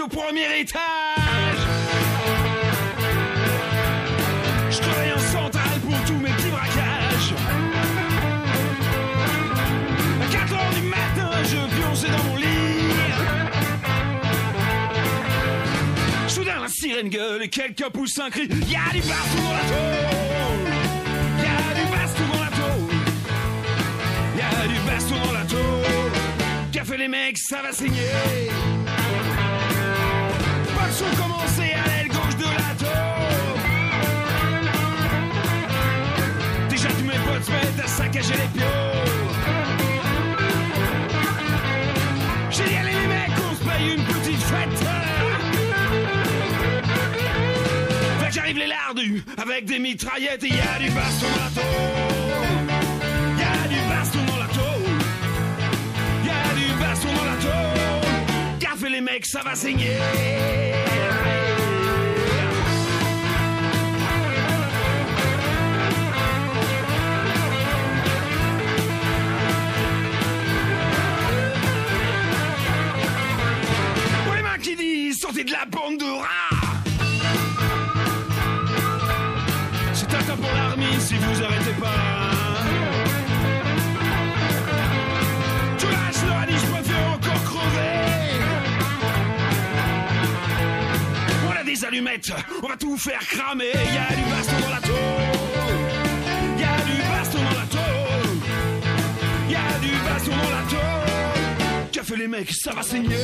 au premier étage. Je travaille en centrale pour tous mes petits braquages. À 4 heures du matin, je pionçais dans mon lit. Soudain, la sirène gueule et quelqu'un pousse un cri. Y'a du baston dans la tôle. Y'a du baston dans la tôle. Y'a du baston dans la tôle. Café les mecs, ça va saigner. Saccager les pions. J'ai dit allez les mecs, on se paye une petite fête. Fait que j'arrive les lardus avec des mitraillettes et y a du baston dans les mecs, ça va saigner. Pour les mains qui disent sortez de la bande de rats. C'est un tas pour l'armée si vous arrêtez pas. On va tout faire cramer. Y a du baston dans la tôle. Y a du baston dans la tôle. Y a du baston dans la tôle. Fait les mecs, ça va saigner.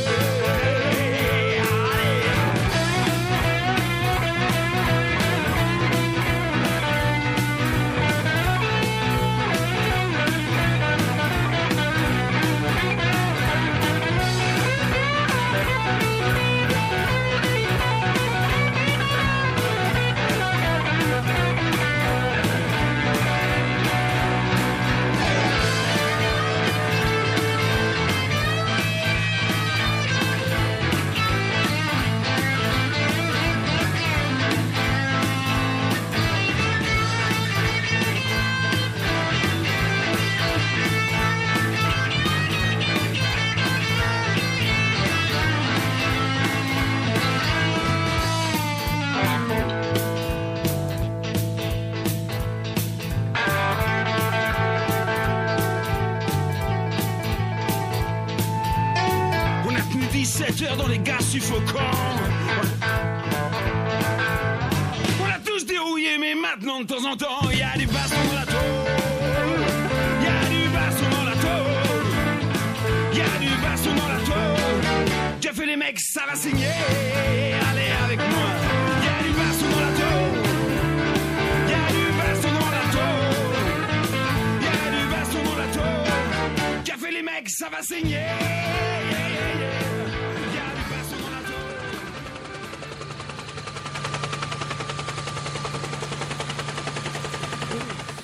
Allez. On a tenu 17 heures dans les gaz suffocants. On a tous dérouillé, mais maintenant de temps en temps, il y a du baston dans la tôle. Qu'a fait les mecs, ça va saigner. Allez avec moi. Il y a du baston dans la tôle. Il y a du baston dans la tôle. Il y a du baston dans la tôle. Qu'a fait les mecs, ça va saigner.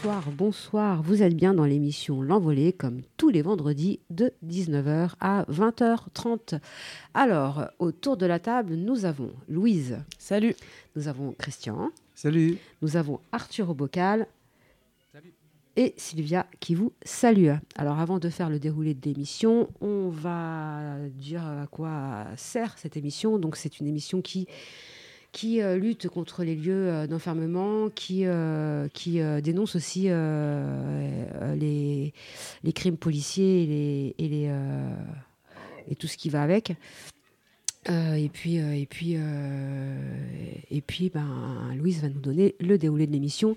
Bonsoir, bonsoir. Vous êtes bien dans l'émission L'Envolée, comme tous les vendredis de 19h à 20h30. Alors, autour de la table, nous avons Louise. Salut. Nous avons Christian. Salut. Nous avons Arthur au bocal. Et Sylvia qui vous salue. Alors avant de faire le déroulé de l'émission, on va dire à quoi sert cette émission. Donc c'est une émission qui qui euh, lutte contre les lieux euh, d'enfermement, qui, euh, qui dénonce aussi les, les crimes policiers et, les, et, tout ce qui va avec. Et puis, et puis, et puis ben, Louise va nous donner le déroulé de l'émission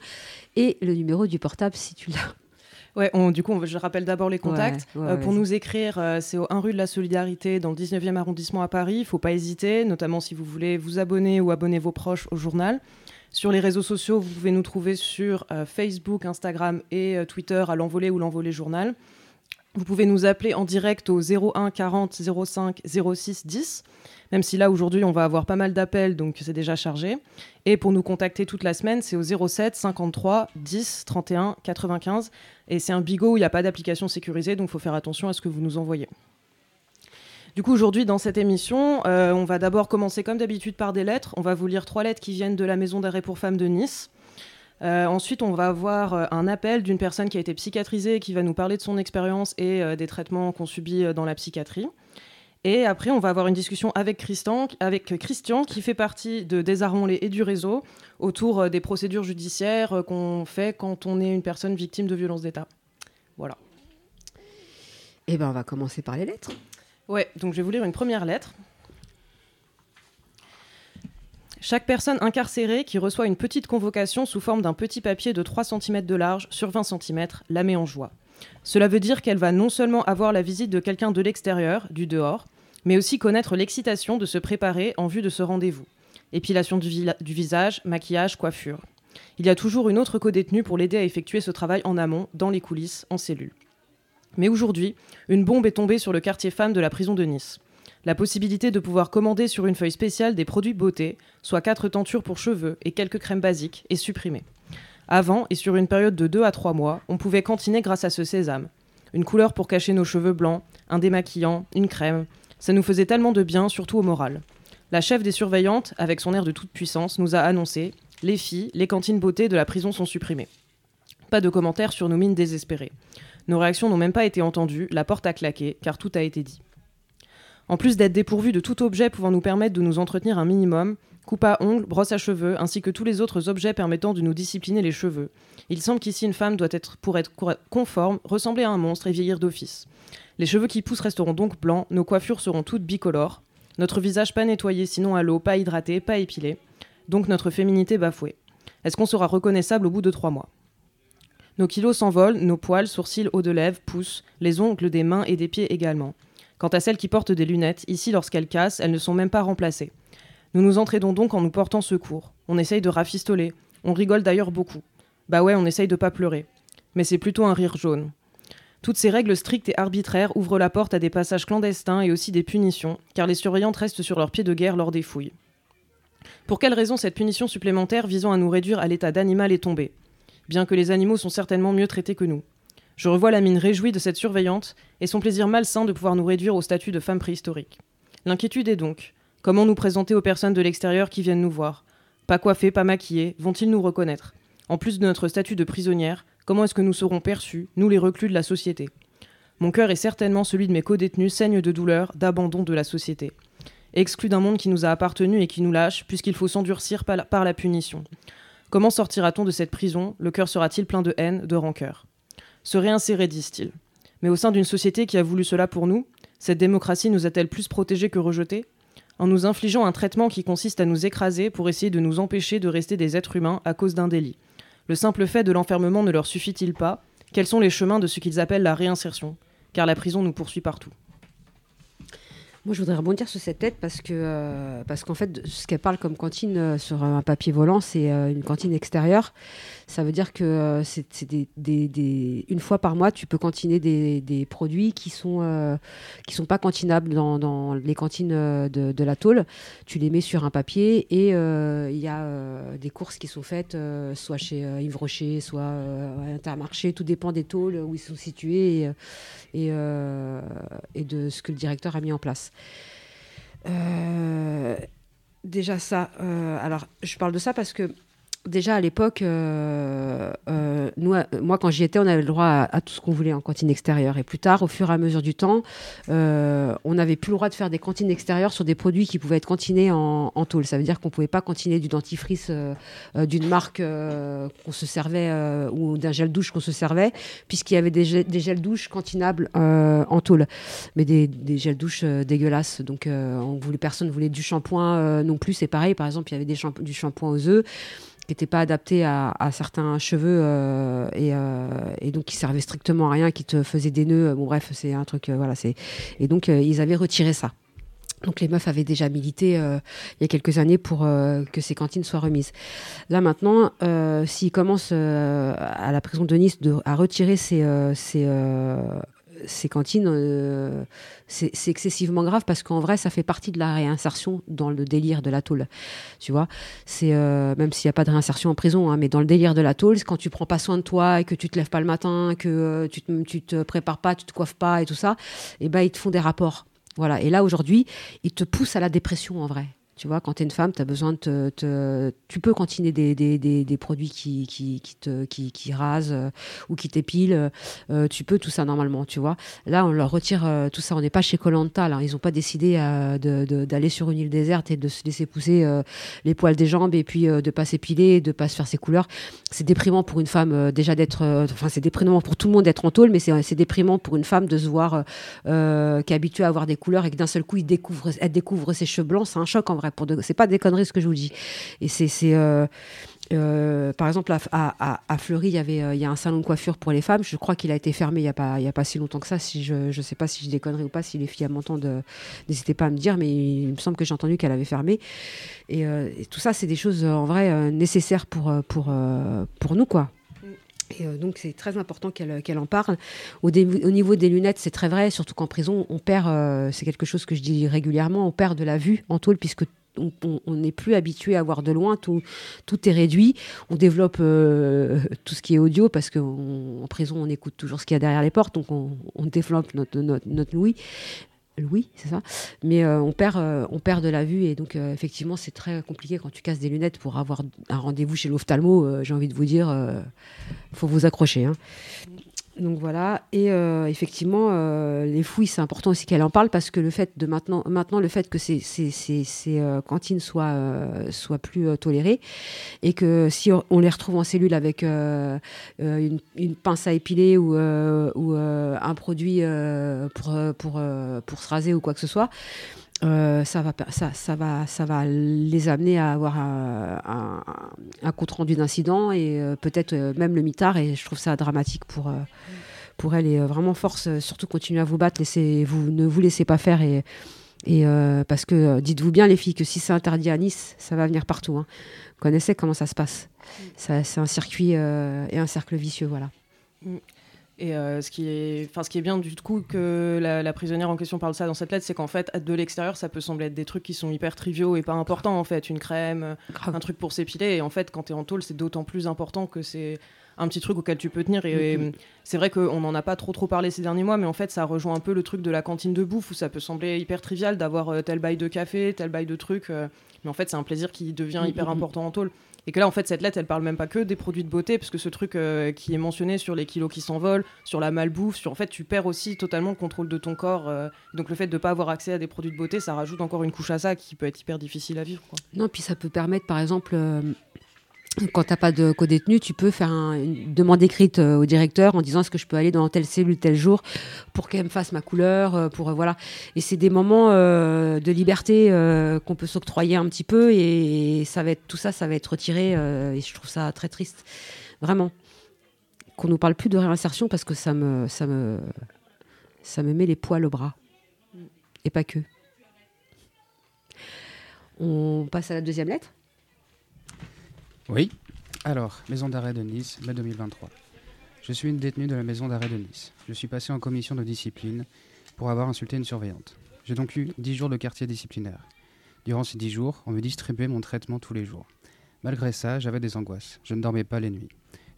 et le numéro du portable si tu l'as. Ouais, on- du coup, on- je rappelle d'abord les contacts. Ouais, ouais, Euh, pour nous écrire, euh, c'est au 1 rue de la Solidarité dans le 19e arrondissement à Paris. Il ne faut pas hésiter, notamment si vous voulez vous abonner ou abonner vos proches au journal. Sur les réseaux sociaux, vous pouvez nous trouver sur euh, Facebook, Instagram et Twitter à l'envolée ou l'envolée journal. Vous pouvez nous appeler en direct au 01 40 05 06 10, même si là aujourd'hui on va avoir pas mal d'appels, donc c'est déjà chargé. Et pour nous contacter toute la semaine, c'est au 07 53 10 31 95. Et c'est un bigot où il n'y a pas d'application sécurisée, donc il faut faire attention à ce que vous nous envoyez. Du coup, aujourd'hui, dans cette émission, euh, on va d'abord commencer comme d'habitude par des lettres. On va vous lire trois lettres qui viennent de la maison d'arrêt pour femmes de Nice. Euh, ensuite, on va avoir euh, un appel d'une personne qui a été psychiatrisée et qui va nous parler de son expérience et des traitements qu'on subit dans la psychiatrie. Et après, on va avoir une discussion avec Christian, avec Christian qui fait partie de Désarmons-les et du réseau autour euh, des procédures judiciaires euh, qu'on fait quand on est une personne victime de violences d'État. Voilà. Eh ben, on va commencer par les lettres. Ouais, donc je vais vous lire une première lettre. Chaque personne incarcérée qui reçoit une petite convocation sous forme d'un petit papier de 3 cm de large sur 20 cm la met en joie. Cela veut dire qu'elle va non seulement avoir la visite de quelqu'un de l'extérieur, du dehors, mais aussi connaître l'excitation de se préparer en vue de ce rendez-vous. Épilation du, visage, maquillage, coiffure. Il y a toujours une autre co-détenue pour l'aider à effectuer ce travail en amont, dans les coulisses, en cellule. Mais aujourd'hui, une bombe est tombée sur le quartier femme de la prison de Nice. La possibilité de pouvoir commander sur une feuille spéciale des produits beauté, soit quatre tentures pour cheveux et quelques crèmes basiques, est supprimée. Avant, et sur une période de 2 à 3 mois, on pouvait cantiner grâce à ce sésame. Une couleur pour cacher nos cheveux blancs, un démaquillant, une crème, ça nous faisait tellement de bien, surtout au moral. La chef des surveillantes, avec son air de toute puissance, nous a annoncé Les filles, les cantines beauté de la prison sont supprimées. Pas de commentaires sur nos mines désespérées. Nos réactions n'ont même pas été entendues, la porte a claqué, car tout a été dit. En plus d'être dépourvus de tout objet pouvant nous permettre de nous entretenir un minimum, coupe à ongles, brosse à cheveux, ainsi que tous les autres objets permettant de nous discipliner les cheveux, il semble qu'ici une femme doit être, pour être conforme, ressembler à un monstre et vieillir d'office. Les cheveux qui poussent resteront donc blancs, nos coiffures seront toutes bicolores, notre visage pas nettoyé sinon à l'eau, pas hydraté, pas épilé, donc notre féminité bafouée. Est-ce qu'on sera reconnaissable au bout de trois mois? Nos kilos s'envolent, nos poils, sourcils, hauts de lèvres, poussent, les ongles des mains et des pieds également. Quant à celles qui portent des lunettes, ici lorsqu'elles cassent, elles ne sont même pas remplacées. Nous nous entraidons donc en nous portant secours. On essaye de rafistoler. On rigole d'ailleurs beaucoup. Bah ouais, on essaye de pas pleurer. Mais c'est plutôt un rire jaune. Toutes ces règles strictes et arbitraires ouvrent la porte à des passages clandestins et aussi des punitions, car les surveillantes restent sur leur pied de guerre lors des fouilles. Pour quelle raison cette punition supplémentaire visant à nous réduire à l'état d'animal est tombée? Bien que les animaux sont certainement mieux traités que nous. Je revois la mine réjouie de cette surveillante et son plaisir malsain de pouvoir nous réduire au statut de femme préhistorique. L'inquiétude est donc comment nous présenter aux personnes de l'extérieur qui viennent nous voir? Pas coiffées, pas maquillées, vont-ils nous reconnaître? En plus de notre statut de prisonnière, Comment est-ce que nous serons perçus, nous les reclus de la société? Mon cœur est certainement celui de mes co-détenus, saigne de douleur, d'abandon de la société. Exclus d'un monde qui nous a appartenu et qui nous lâche, puisqu'il faut s'endurcir par la punition. Comment sortira-t-on de cette prison? Le cœur sera-t-il plein de haine, de rancœur? Se réinsérer, disent-ils. Mais au sein d'une société qui a voulu cela pour nous, cette démocratie nous a-t-elle plus protégés que rejetés? En nous infligeant un traitement qui consiste à nous écraser pour essayer de nous empêcher de rester des êtres humains à cause d'un délit. Le simple fait de l'enfermement ne leur suffit-il pas? Quels sont les chemins de ce qu'ils appellent la réinsertion? Car la prison nous poursuit partout. Moi, je voudrais rebondir sur cette tête parce que euh, parce qu'en fait, ce qu'elle parle comme cantine euh, sur un papier volant, c'est euh, une cantine extérieure. Ça veut dire que c'est des, une fois par mois, tu peux cantiner des, produits qui sont qui sont pas cantinables dans, les cantines de, la tôle. Tu les mets sur un papier et il y a des courses qui sont faites, soit chez Yves Rocher, soit à Intermarché. Tout dépend des tôles où ils sont situés et de ce que le directeur a mis en place. Euh, déjà ça. Euh, alors, je parle de ça parce que déjà à l'époque, euh, euh, nous, moi quand j'y étais, on avait le droit à, tout ce qu'on voulait en cantine extérieure. Et plus tard, au fur et à mesure du temps, euh, on n'avait plus le droit de faire des cantines extérieures sur des produits qui pouvaient être cantinés en, tôle. Ça veut dire qu'on pouvait pas cantiner du dentifrice d'une marque qu'on se servait ou d'un gel douche qu'on se servait, puisqu'il y avait des, gels, des douches cantinables en tôle, mais des, des gels douches dégueulasses. Donc, on voulait, personne voulait du shampoing non plus. C'est pareil. Par exemple, il y avait du shampoing aux œufs qui n'était pas adapté à, certains cheveux euh, euh, et, donc qui servait strictement à rien, qui te faisait des nœuds. Bon bref, c'est un truc, euh, voilà. Et donc ils avaient retiré ça. Donc les meufs avaient déjà milité il y a quelques années pour que ces cantines soient remises. Là maintenant, s'ils commencent à la prison de Nice à retirer ces, ces cantines, euh, c'est excessivement grave parce qu'en vrai, ça fait partie de la réinsertion dans le délire de la tôle. Tu vois, c'est euh, même s'il n'y a pas de réinsertion en prison, hein, mais dans le délire de la tôle, quand tu prends pas soin de toi et que tu te lèves pas le matin, que euh, tu, te, tu te prépares pas, tu te coiffes pas et tout ça, et eh ben ils te font des rapports. Voilà. Et là aujourd'hui, ils te poussent à la dépression en vrai Tu vois, quand tu es une femme, as besoin de te, Tu peux cantiner des, des, des, produits qui, qui, qui, te, qui, qui rasent euh, ou qui t'épilent. Euh, tu peux tout ça normalement, tu vois. Là, on leur retire euh, tout ça. On n'est pas chez Colanta. Ils n'ont pas décidé d'aller sur une île déserte et de se laisser pousser les poils des jambes et puis de pas s'épiler, de pas se faire ses couleurs. C'est déprimant pour une femme déjà d'être. Enfin, c'est déprimant pour tout le monde d'être en tôle, mais c'est déprimant pour une femme de se voir qui est habituée à avoir des couleurs et que d'un seul coup, il découvre, elle découvre ses cheveux blancs. C'est un choc en vrai c'est pas des conneries ce que je vous dis. Et c'est, euh, euh, par exemple, à, Fleury, il y avait, euh, il y a un salon de coiffure pour les femmes. Je crois qu'il a été fermé il y a pas, il y a pas si longtemps que ça. Si je, je sais pas si je des conneries ou pas, si les filles m'entendent, n'hésitez pas à me dire. Mais il me semble que j'ai entendu qu'elle avait fermé. Et, tout ça, c'est des choses en vrai nécessaires pour, pour, pour nous, quoi. Et donc c'est très important qu'elle en parle. Au, au, niveau des lunettes, c'est très vrai, surtout qu'en prison, on perd, c'est quelque chose que je dis régulièrement, on perd de la vue en tôle puisque on n'est plus habitué à voir de loin, tout, est réduit. On développe euh, tout ce qui est audio parce qu'en prison, on écoute toujours ce qu'il y a derrière les portes, donc on, développe notre, notre, notre Louis. Louis, c'est ça. Mais euh, on, perd, euh, on perd de la vue et donc effectivement, c'est très compliqué quand tu casses des lunettes pour avoir un rendez-vous chez l'ophtalmo. J'ai envie de vous dire, faut vous accrocher. Hein. Donc voilà, et euh, effectivement, euh, les fouilles, c'est important aussi qu'elle en parle parce que le fait de maintenant, maintenant le fait que ces, ces, ces, euh, cantines soient, soient plus tolérées et que si on les retrouve en cellule avec une, pince à épiler ou, ou un produit pour, pour, pour se raser ou quoi que ce soit, ça, va, ça, ça, va, ça va les amener à avoir un, compte rendu d'incident et euh, peut-être euh, même le mitard. Et je trouve ça dramatique pour, pour elle. Et vraiment, force, surtout continuez à vous battre. Laissez, vous, ne vous laissez pas faire. Et, et parce que dites-vous bien, les filles, que si c'est interdit à Nice, ça va venir partout. Hein. Vous connaissez comment ça se passe. C'est un circuit et un cercle vicieux. Voilà. Mm. Et euh, ce, qui est, ce qui est bien du coup que la, prisonnière en question parle ça dans cette lettre, c'est qu'en fait, de l'extérieur, ça peut sembler être des trucs qui sont hyper triviaux et pas importants en fait. Une crème, un truc pour s'épiler. Et en fait, quand tu es en tôle, c'est d'autant plus important que c'est un petit truc auquel tu peux tenir. Et, mm-hmm. c'est vrai qu'on n'en a pas trop trop parlé ces derniers mois, mais en fait, ça rejoint un peu le truc de la cantine de bouffe où ça peut sembler hyper trivial d'avoir euh, tel bail de café, tel bail de truc. Euh, mais en fait, c'est un plaisir qui devient hyper mm-hmm. important en tôle. Et que là, en fait, cette lettre, elle parle même pas que des produits de beauté, parce que ce truc euh, qui est mentionné sur les kilos qui s'envolent, sur la malbouffe, sur en fait, tu perds aussi totalement le contrôle de ton corps. Euh. donc le fait de ne pas avoir accès à des produits de beauté, ça rajoute encore une couche à ça qui peut être hyper difficile à vivre. Non, puis ça peut permettre, par exemple, euh, quand tu n'as pas de co-détenu, tu peux faire une demande écrite euh, au directeur en disant est-ce que je peux aller dans telle cellule tel jour pour qu'elle me fasse ma couleur, euh, pour euh, voilà. Et c'est des moments de liberté qu'on peut s'octroyer un petit peu et, ça va être tout ça, ça va être retiré et je trouve ça très triste, vraiment. Qu'on nous parle plus de réinsertion parce que ça me ça me ça me met les poils au bras et pas que. On passe à la deuxième lettre. Oui. Alors, maison d'arrêt de Nice, mai 2023. Je suis une détenue de la maison d'arrêt de Nice. Je suis passé en commission de discipline pour avoir insulté une surveillante. J'ai donc eu 10 jours de quartier disciplinaire. Durant ces 10 jours, on me distribuait mon traitement tous les jours. Malgré ça, j'avais des angoisses. Je ne dormais pas les nuits.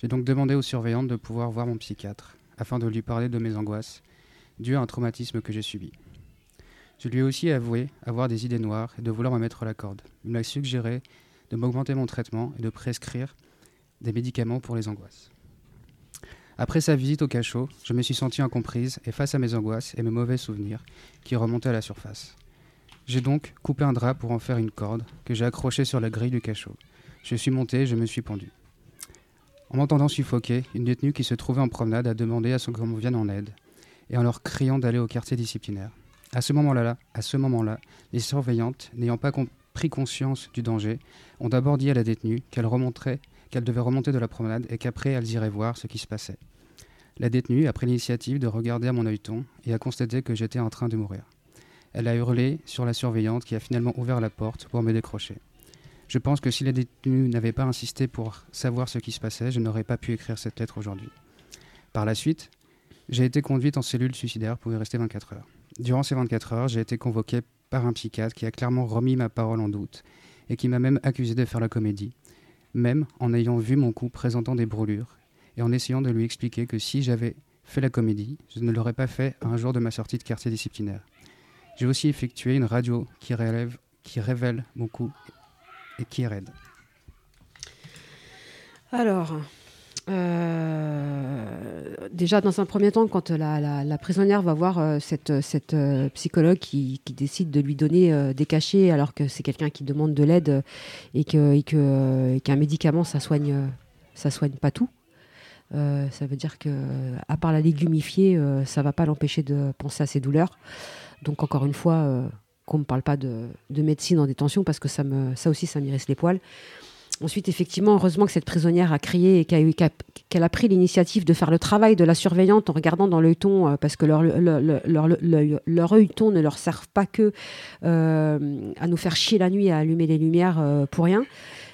J'ai donc demandé aux surveillantes de pouvoir voir mon psychiatre, afin de lui parler de mes angoisses, dues à un traumatisme que j'ai subi. Je lui ai aussi avoué avoir des idées noires et de vouloir me mettre la corde. Il m'a suggéré de m'augmenter mon traitement et de prescrire des médicaments pour les angoisses. Après sa visite au cachot, je me suis senti incomprise et face à mes angoisses et mes mauvais souvenirs qui remontaient à la surface. J'ai donc coupé un drap pour en faire une corde que j'ai accrochée sur la grille du cachot. Je suis monté et je me suis pendu. En m'entendant suffoquer, une détenue qui se trouvait en promenade a demandé à ce qu'on vienne en aide et en leur criant d'aller au quartier disciplinaire. À ce moment-là, à ce moment-là, les surveillantes, n'ayant pas compris pris conscience du danger, ont d'abord dit à la détenue qu'elle remonterait, qu'elle devait remonter de la promenade et qu'après elles iraient voir ce qui se passait. La détenue a pris l'initiative de regarder à mon œilleton et a constaté que j'étais en train de mourir. Elle a hurlé sur la surveillante qui a finalement ouvert la porte pour me décrocher. Je pense que si la détenue n'avait pas insisté pour savoir ce qui se passait, je n'aurais pas pu écrire cette lettre aujourd'hui. Par la suite, j'ai été conduite en cellule suicidaire pour y rester 24 heures. Durant ces 24 heures, j'ai été convoquée par un psychiatre qui a clairement remis ma parole en doute et qui m'a même accusé de faire la comédie, même en ayant vu mon cou présentant des brûlures et en essayant de lui expliquer que si j'avais fait la comédie, je ne l'aurais pas fait un jour de ma sortie de quartier disciplinaire. J'ai aussi effectué une radio qui révèle beaucoup et qui est raide. Alors, euh, déjà, dans un premier temps, quand la, prisonnière va voir euh, cette, euh, psychologue qui, décide de lui donner des cachets alors que c'est quelqu'un qui demande de l'aide et qu'un que, qu'un médicament, ça soigne, ça soigne pas tout. ça veut dire que, à part la légumifier, ça va pas l'empêcher de penser à ses douleurs. Donc, encore une fois, qu'on ne parle pas de, médecine en détention parce que ça, me, ça aussi, ça m'irrisse les poils. Ensuite, effectivement, heureusement que cette prisonnière a crié et qu'elle a, pris l'initiative de faire le travail de la surveillante en regardant dans l'œilleton, euh, parce que leur, leur, œilleton ne leur sert pas que euh, à nous faire chier la nuit, à allumer les lumières euh, pour rien.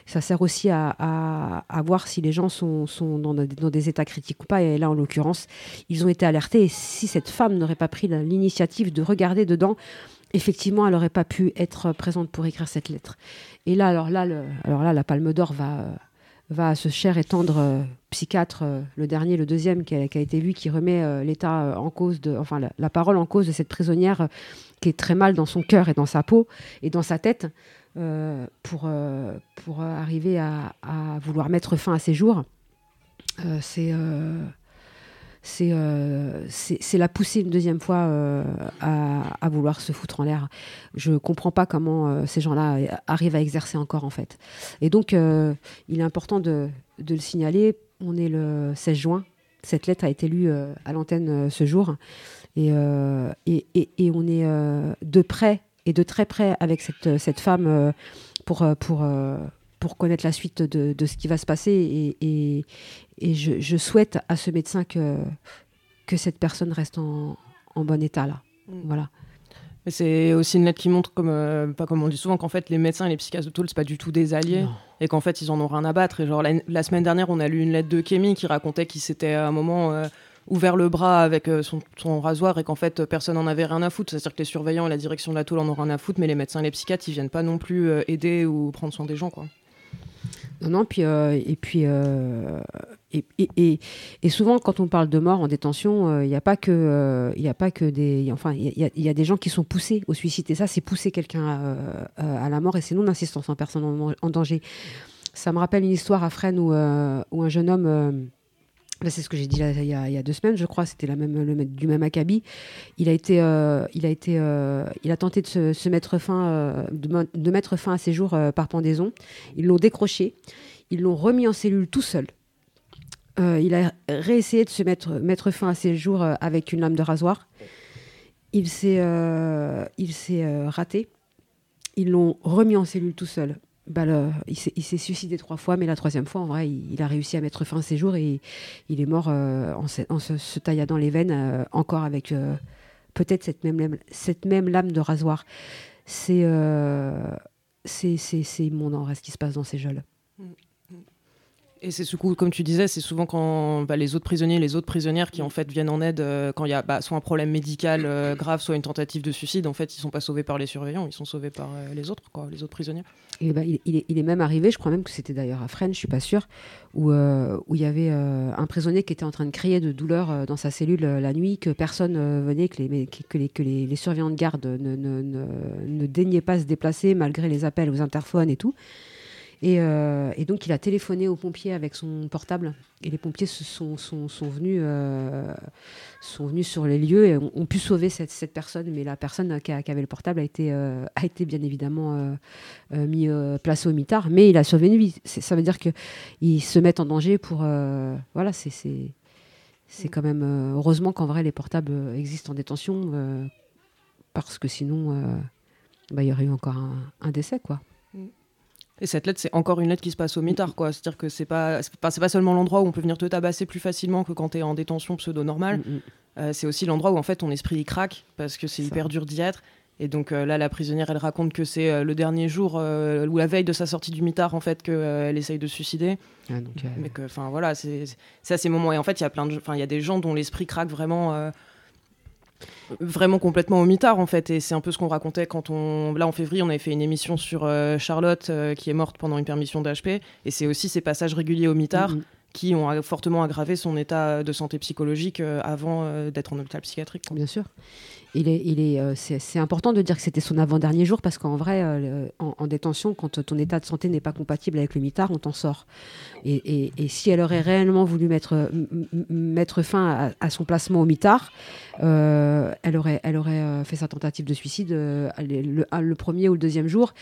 Ça sert aussi à, voir si les gens sont, dans, dans, des états critiques ou pas. Et là, en l'occurrence, ils ont été alertés. Et si cette femme n'aurait pas pris l'initiative de regarder dedans, effectivement, elle n'aurait pas pu être présente pour écrire cette lettre. Et là, alors là, alors là la Palme d'Or va, va à ce cher et tendre euh, psychiatre, euh, le dernier, le deuxième, qui a, été vu, qui remet euh, l'état en cause, de, enfin la, parole en cause de cette prisonnière qui est très mal dans son cœur et dans sa peau et dans sa tête, pour, pour arriver à, à, vouloir mettre fin à ses jours. c'est euh, c'est la pousser une deuxième fois euh, à, vouloir se foutre en l'air. Je comprends pas comment euh, ces gens-là arrivent à exercer encore en fait. Et donc, il est important de, le signaler. On est le 16 juin. Cette lettre a été lue à l'antenne ce jour. Et, et, et, on est de près et de très près avec cette, cette femme pour, pour, pour connaître la suite de, de, ce qui va se passer. Et, et, et je, je, souhaite à ce médecin que, que cette personne reste en, en bon état là. Mm. Voilà. Mais c'est aussi une lettre qui montre, comme, euh, pas comme on dit souvent, qu'en fait les médecins et les psychiatres de Toul, c'est pas du tout des alliés et qu'en fait ils en ont rien à battre. Et genre la, semaine dernière, on a lu une lettre de Kémy qui racontait qu'il s'était à un moment euh, ouvert le bras avec euh, son, son, rasoir et qu'en fait personne n'en avait rien à foutre. C'est-à-dire que les surveillants et la direction de la Toul en ont rien à foutre, mais les médecins et les psychiatres, ils viennent pas non plus aider ou prendre soin des gens, quoi. Non, non, puis, euh, et puis, euh, et, souvent, quand on parle de mort en détention, il n'y a pas que, il a pas que des, enfin, il y, a des gens qui sont poussés au suicide. Et ça, c'est pousser quelqu'un à, la mort et c'est non-assistance en personne en, danger. Ça me rappelle une histoire à Fresnes où, un jeune homme c'est ce que j'ai dit il, y a, deux semaines, je crois. C'était du même acabit. Il a euh, euh, tenté de mettre fin, euh, à ses jours par pendaison. Ils l'ont décroché. Ils l'ont remis en cellule tout seul. il a réessayé de se mettre, fin à ses jours avec une lame de rasoir. Il s'est raté. Ils l'ont remis en cellule tout seul bah, il s'est suicidé trois fois, mais la troisième fois, en vrai, il, a réussi à mettre fin à ses jours et il est mort euh, en, se, en se, taillant les veines, euh, encore avec euh, peut-être cette même, cette même lame de rasoir. C'est immonde en vrai ce qui se passe dans ces geôles. Mm. Et c'est ce coup, comme tu disais, c'est souvent quand bah, les autres prisonniers, les autres prisonnières qui en fait viennent en aide euh, quand il y a bah, soit un problème médical euh, grave, soit une tentative de suicide. En fait, ils sont pas sauvés par les surveillants, ils sont sauvés par euh, les autres, quoi, les autres prisonniers. Et bah, il, il, est, même arrivé, je crois même que c'était d'ailleurs à Fresnes, je suis pas sûre, où où il y avait un prisonnier qui était en train de crier de douleur dans sa cellule la nuit, que personne venait, que les, que les, que les, surveillants de garde ne, ne, ne, ne daignaient pas se déplacer malgré les appels aux interphones et tout. Euh, et, donc, il a téléphoné aux pompiers avec son portable. Et les pompiers sont, sont, sont venus, euh, sont venus sur les lieux et ont, pu sauver cette, cette, personne. Mais la personne qui, avait le portable a été, euh, a été bien évidemment mis, placée au mitard. Mais il a survécu. Ça veut dire qu'ils se mettent en danger pour. voilà, c'est. C'est quand même heureusement qu'en vrai les portables existent en détention parce que sinon bah, il y aurait eu encore un, un décès quoi. Et cette lettre, c'est encore une lettre qui se passe au mitard, quoi. C'est-à-dire que c'est pas, c'est pas, seulement l'endroit où on peut venir te tabasser plus facilement que quand tu es en détention pseudo-normale. Mm, mm. Euh, c'est aussi l'endroit où en fait ton esprit craque parce que c'est hyper dur d'y être. Et donc euh, là, la prisonnière, elle raconte que c'est euh, le dernier jour ou la veille de sa sortie du mitard, en fait, qu'elle essaye de se suicider. Ah, Mais que, enfin voilà, c'est à ces moments. Et en fait, il y a plein de, enfin, il y a des gens dont l'esprit craque vraiment vraiment complètement au mitard en fait et c'est un peu ce qu'on racontait quand on là en février on avait fait une émission sur euh, Charlotte euh, qui est morte pendant une permission d'HP et c'est aussi ces passages réguliers au mitard mm-hmm. Qui ont fortement aggravé son état de santé psychologique avant d'être en hôpital psychiatrique. Bien sûr il est, il est, euh, c'est, important de dire que c'était son avant-dernier jour parce qu'en vrai, euh, en, détention, quand ton état de santé n'est pas compatible avec le mitard, on t'en sort. Et, si elle aurait réellement voulu mettre, mettre fin à, son placement au mitard, euh, elle aurait, elle aurait fait sa tentative de suicide le, premier ou le deuxième jour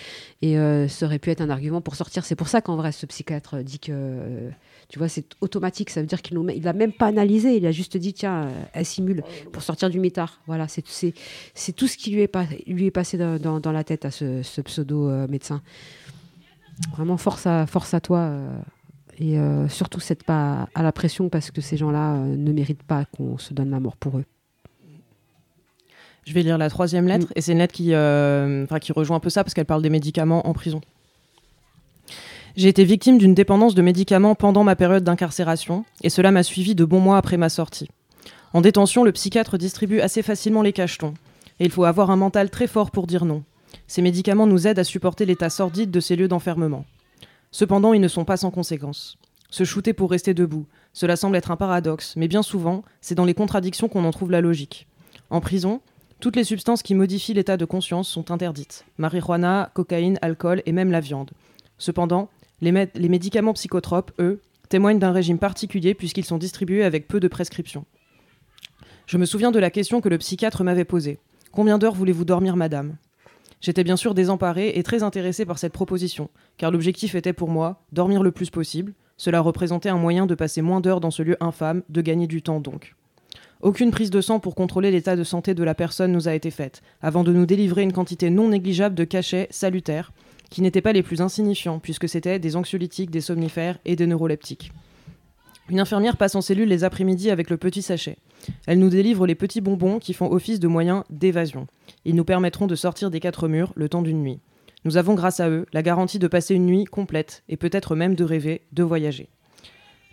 et ça aurait pu être un argument pour sortir. C'est pour ça qu'en vrai, ce psychiatre dit que tu vois, c'est automatique. Ça veut dire qu'il ne l'a même pas analysé. Il a juste dit, tiens, euh, elle simule pour sortir du mitard. Voilà, c'est tout ce qui lui est, pas, lui est passé dans, dans, la tête à ce, pseudo-médecin. Vraiment, force à, force à toi. Euh, et euh, surtout, cette pas à la pression parce que ces gens-là ne méritent pas qu'on se donne la mort pour eux. Je vais lire la troisième lettre, mm. et c'est une lettre qui, qui rejoint un peu ça parce qu'elle parle des médicaments en prison. J'ai été victime d'une dépendance de médicaments pendant ma période d'incarcération, et cela m'a suivi de bons mois après ma sortie. En détention, le psychiatre distribue assez facilement les cachetons, et il faut avoir un mental très fort pour dire non. Ces médicaments nous aident à supporter l'état sordide de ces lieux d'enfermement. Cependant, ils ne sont pas sans conséquences. Se shooter pour rester debout, cela semble être un paradoxe, mais bien souvent, c'est dans les contradictions qu'on en trouve la logique. En prison, toutes les substances qui modifient l'état de conscience sont interdites. Marijuana, cocaïne, alcool et même la viande. Cependant, les, médicaments psychotropes, eux, témoignent d'un régime particulier puisqu'ils sont distribués avec peu de prescriptions. Je me souviens de la question que le psychiatre m'avait posée. Combien d'heures voulez-vous dormir, madame? J'étais bien sûr désemparée et très intéressée par cette proposition, car l'objectif était pour moi dormir le plus possible. Cela représentait un moyen de passer moins d'heures dans ce lieu infâme, de gagner du temps donc. Aucune prise de sang pour contrôler l'état de santé de la personne nous a été faite, avant de nous délivrer une quantité non négligeable de cachets salutaires, qui n'étaient pas les plus insignifiants, puisque c'était des anxiolytiques, des somnifères et des neuroleptiques. Une infirmière passe en cellule les après-midi avec le petit sachet. Elle nous délivre les petits bonbons qui font office de moyens d'évasion. Ils nous permettront de sortir des quatre murs le temps d'une nuit. Nous avons grâce à eux la garantie de passer une nuit complète et peut-être même de rêver, de voyager.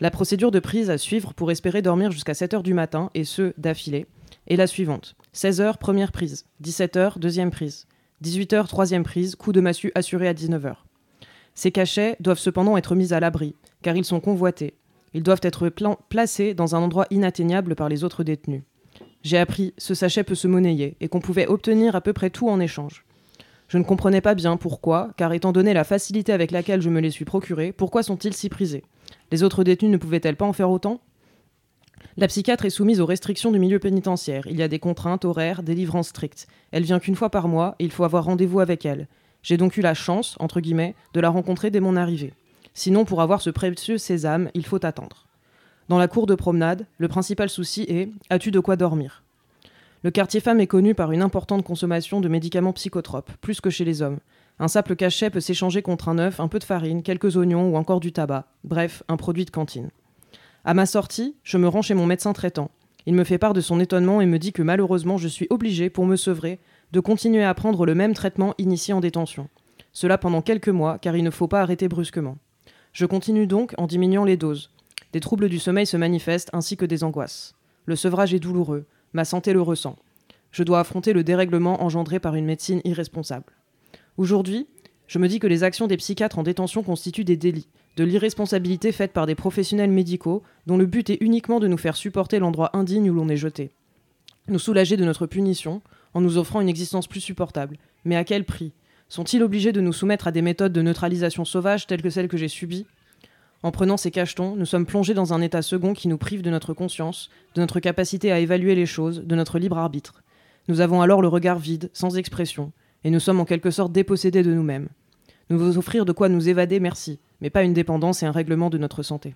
La procédure de prise à suivre pour espérer dormir jusqu'à 7 h du matin, et ce, d'affilée, est la suivante. 16 h première prise. 17 h deuxième prise. 18h, troisième prise, coup de massue assuré à 19h. Ces cachets doivent cependant être mis à l'abri, car ils sont convoités. Ils doivent être placés dans un endroit inatteignable par les autres détenus. J'ai appris ce sachet peut se monnayer et qu'on pouvait obtenir à peu près tout en échange. Je ne comprenais pas bien pourquoi, car étant donné la facilité avec laquelle je me les suis procurés, pourquoi sont-ils si prisés? Les autres détenus ne pouvaient-elles pas en faire autant? La psychiatre est soumise aux restrictions du milieu pénitentiaire. Il y a des contraintes horaires, des strictes. Elle vient qu'une fois par mois et il faut avoir rendez-vous avec elle. J'ai donc eu la chance, entre guillemets, de la rencontrer dès mon arrivée. Sinon, pour avoir ce précieux sésame, il faut attendre. Dans la cour de promenade, le principal souci est As-tu de quoi dormir? Le quartier femme est connu par une importante consommation de médicaments psychotropes, plus que chez les hommes. Un simple cachet peut s'échanger contre un œuf, un peu de farine, quelques oignons ou encore du tabac. Bref, un produit de cantine. À ma sortie, je me rends chez mon médecin traitant. Il me fait part de son étonnement et me dit que malheureusement je suis obligé, pour me sevrer, de continuer à prendre le même traitement initié en détention. Cela pendant quelques mois, car il ne faut pas arrêter brusquement. Je continue donc en diminuant les doses. Des troubles du sommeil se manifestent ainsi que des angoisses. Le sevrage est douloureux, ma santé le ressent. Je dois affronter le dérèglement engendré par une médecine irresponsable. Aujourd'hui, je me dis que les actions des psychiatres en détention constituent des délits, de l'irresponsabilité faite par des professionnels médicaux dont le but est uniquement de nous faire supporter l'endroit indigne où l'on est jeté. Nous soulager de notre punition en nous offrant une existence plus supportable. Mais à quel prix? Sont-ils obligés de nous soumettre à des méthodes de neutralisation sauvage telles que celles que j'ai subies? En prenant ces cachetons, nous sommes plongés dans un état second qui nous prive de notre conscience, de notre capacité à évaluer les choses, de notre libre arbitre. Nous avons alors le regard vide, sans expression, et nous sommes en quelque sorte dépossédés de nous-mêmes. Nous vous offrir de quoi nous évader, merci, mais pas une dépendance et un règlement de notre santé.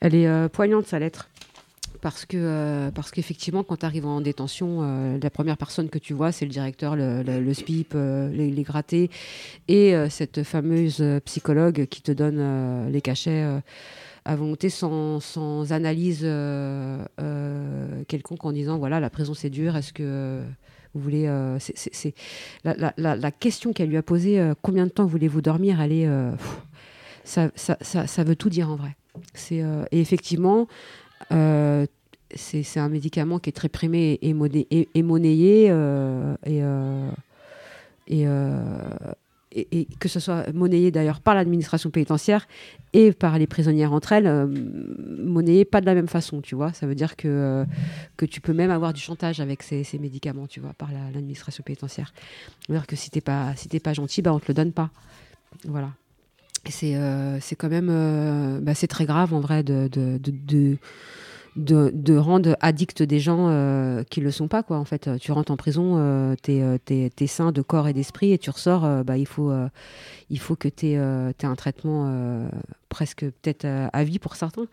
Elle est euh, poignante, sa lettre. Parce que euh, parce qu'effectivement, quand tu arrives en détention, euh, la première personne que tu vois, c'est le directeur, le, SPIP, les, grattés, et cette fameuse psychologue qui te donne les cachets à volonté sans analyse quelconque en disant voilà, la prison c'est dur, est-ce que vous voulez, euh, la, question qu'elle lui a posée, euh, combien de temps voulez-vous dormir Elle est, euh, ça, ça, ça, veut tout dire en vrai. C'est et effectivement, c'est un médicament qui est très primé et, et, et monnayé et et, que ce soit monnayé d'ailleurs par l'administration pénitentiaire et par les prisonnières entre elles, euh, monnayé pas de la même façon, tu vois. Ça veut dire que, euh, que tu peux même avoir du chantage avec ces, médicaments, tu vois, par l'administration pénitentiaire. C'est-à-dire que si t'es pas, si pas gentil, bah, on te le donne pas. Voilà. C'est c'est quand même, bah, c'est très grave en vrai de, rendre addicts des gens euh, qui ne le sont pas. Quoi. En fait, tu rentres en prison, euh, tu es, euh, sain de corps et d'esprit, et tu ressors, bah, il, faut, il faut que tu aies, un traitement presque peut-être à vie pour certains.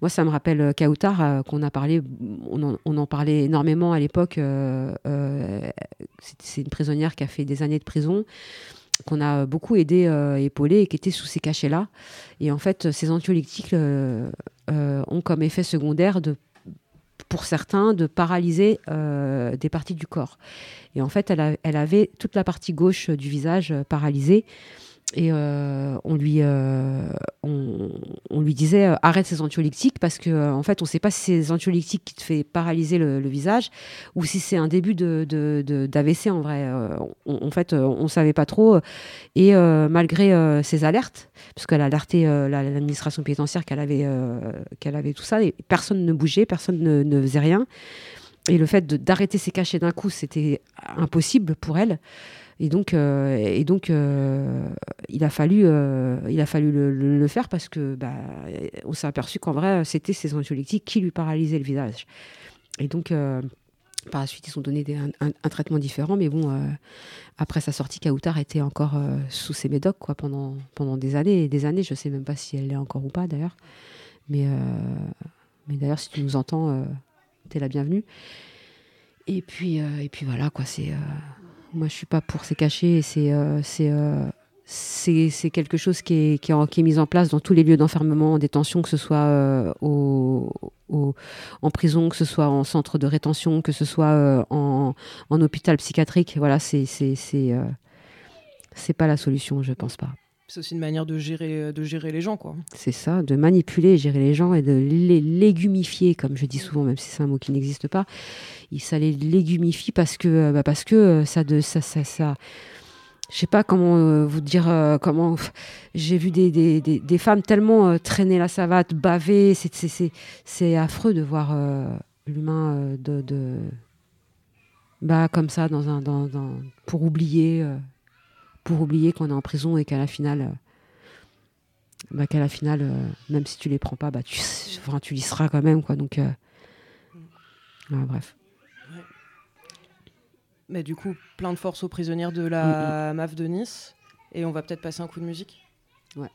Moi, ça me rappelle Kautar, qu'on a parlé, on en, parlait énormément à l'époque. c'est une prisonnière qui a fait des années de prison qu'on a beaucoup aidé, épaulé et qui était sous ces cachets-là. Et en fait, ces anxiolytiques euh, ont comme effet secondaire de pour certains, de paralyser euh, des parties du corps. Et en fait, elle, avait toute la partie gauche du visage euh, paralysée et euh, on, lui, euh, on, lui disait euh, arrête ces anxiolytiques parce que en fait on ne sait pas si c'est les anxiolytiques qui te fait paralyser le, visage ou si c'est un début d'AVC de, de, en vrai. en fait on ne savait pas trop et malgré ces alertes, parce qu'elle a alerté l'administration pénitentiaire qu'elle avait, qu'elle avait tout ça, personne ne bougeait, personne ne, ne faisait rien. Et le fait d'arrêter ses cachets d'un coup, c'était impossible pour elle. Et donc, euh, et donc euh, il a fallu, euh, il a fallu le, faire parce que bah, on s'est aperçu qu'en vrai, c'était ces anxiolytiques qui lui paralysaient le visage. Et donc, par la suite, ils ont donné un, traitement différent. Mais bon, après sa sortie, Kautar était encore sous ses médocs quoi, pendant, pendant des années et des années. Je ne sais même pas si elle l'est encore ou pas d'ailleurs. Mais, mais d'ailleurs, si tu nous entends, tu es la bienvenue. Et puis, et puis voilà, quoi, c'est moi, je suis pas pour ces cachets. Euh, euh, c'est c'est quelque chose qui est, qui, est, mis en place dans tous les lieux d'enfermement, en détention, que ce soit euh, au, en prison, que ce soit en centre de rétention, que ce soit en, en, hôpital psychiatrique. Voilà, c'est c'est pas la solution, je pense pas. C'est aussi une manière de gérer, de gérer les gens, quoi. C'est ça, de manipuler et gérer les gens et de les légumifier, comme je dis souvent, même si c'est un mot qui n'existe pas. Ça les légumifie parce que, euh, bah parce que euh, ça, de, ça, ça, ça je sais pas comment euh, vous dire comment j'ai vu des, des, des, femmes tellement traîner la savate, baver, c'est affreux de voir l'humain de, de, bah comme ça dans un dans pour oublier pour oublier qu'on est en prison et qu'à la finale, euh, bah, qu'à la finale, euh, même si tu les prends pas, bah, tu, enfin, tu y seras quand même. Quoi, donc, euh, bref. Mais du coup, plein de force aux prisonnières de la MAF de Nice. Et on va peut-être passer un coup de musique? Ouais.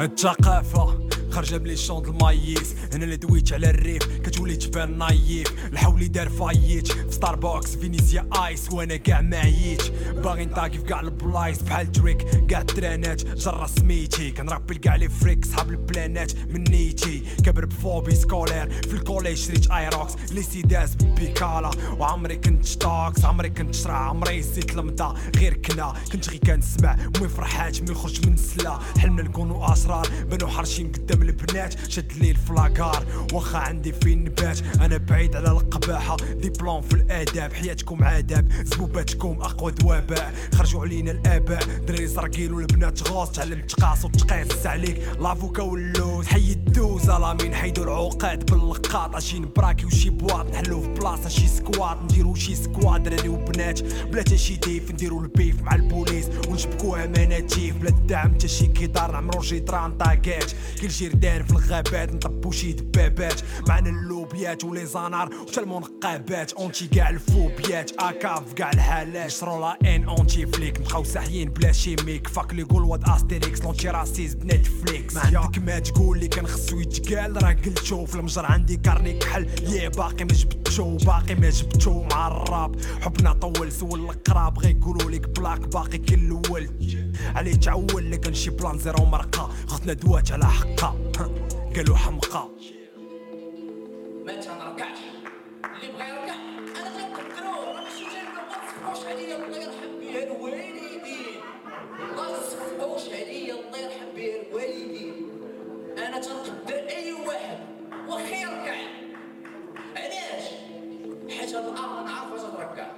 الثقافة. خرجه من لي شون المايس. أنا اللي دويت على الريف كتولي تبان نايف. الحولي دار فايت. في ستاربوكس فينيسيا ايس وأنا كاع ما عييت باغي نطاقي في كاع البلايص بحال تريك. كاع الترانات جرى سميتي. كنربي لكاع لي فريك صحاب البلانات من نيتي. كبر بفوبي سكولير في الكوليج شريت ايروكس لي سيداس بيكالا وعمري كنت شتاكس عمري كنت شرع عمري سيت المضى غير كنا كنت غير كنسمع. مي فرحات مي خرج من السلا. حلمنا نكونوا اسرار بنو حرشين قدام البنات شد لي الفلاكار. واخا عندي فين نبات؟ أنا بعيد على القباحة. ديبلوم في الآداب حياتكم عذاب. زبوباتكم أقوى دوابع خرجوا علينا الآباء. دراري زرقين والبنات غوص تعلمت تقاس وتقيس عليك. لافوكا واللوز. حي الدوز. الامين حيدو العقاد باللقاط. عشين براكي وشي بواط. نحلو في بلاصة شي سكواد. نديرو شي سكواد. دراري وبنات. بلا تا شي ديف. نديرو البيف مع البوليس. ونشبكوها مناتيف بلا الدعم تا شي كيدار. نعمرو جيدران طاقات كل جردان في الغابات نطبو شي دبابات. معنا اللوبيات ولي زانار وحتى المنقبات؟ اونتي كاع الفوبيات أكاف كاع الحالات شرو لا إن اونتي فليك؟ نبقاو ساحيين بلا شيميك. فاك لي قول واد استيريكس لونتي راسيز بنتفليكس. ما عندك. ما تقول لي كان خصو يتقال. راه قلتو في المجر عندي كارني كحل. يا باقي ما جبتو باقي ما جبتو. مع الراب حبنا طول سول القراب. غي يقولوا لك بلاك باقي كل الأول عليه تعول لك نشي بلان زيرو مرقة. خدنا دوات على حقها قالوا حمقى. ما تنركعش. اللي بغى يركع أنا جبت الكرو راه ماشي جايبه ما عليا. الله يرحم بها الوالدين ما عليا. الله يرحم بها الوالدين أنا تنقدر أي واحد واخا يركع. علاش؟ حاجة الأرض أنا عارف واش تركع.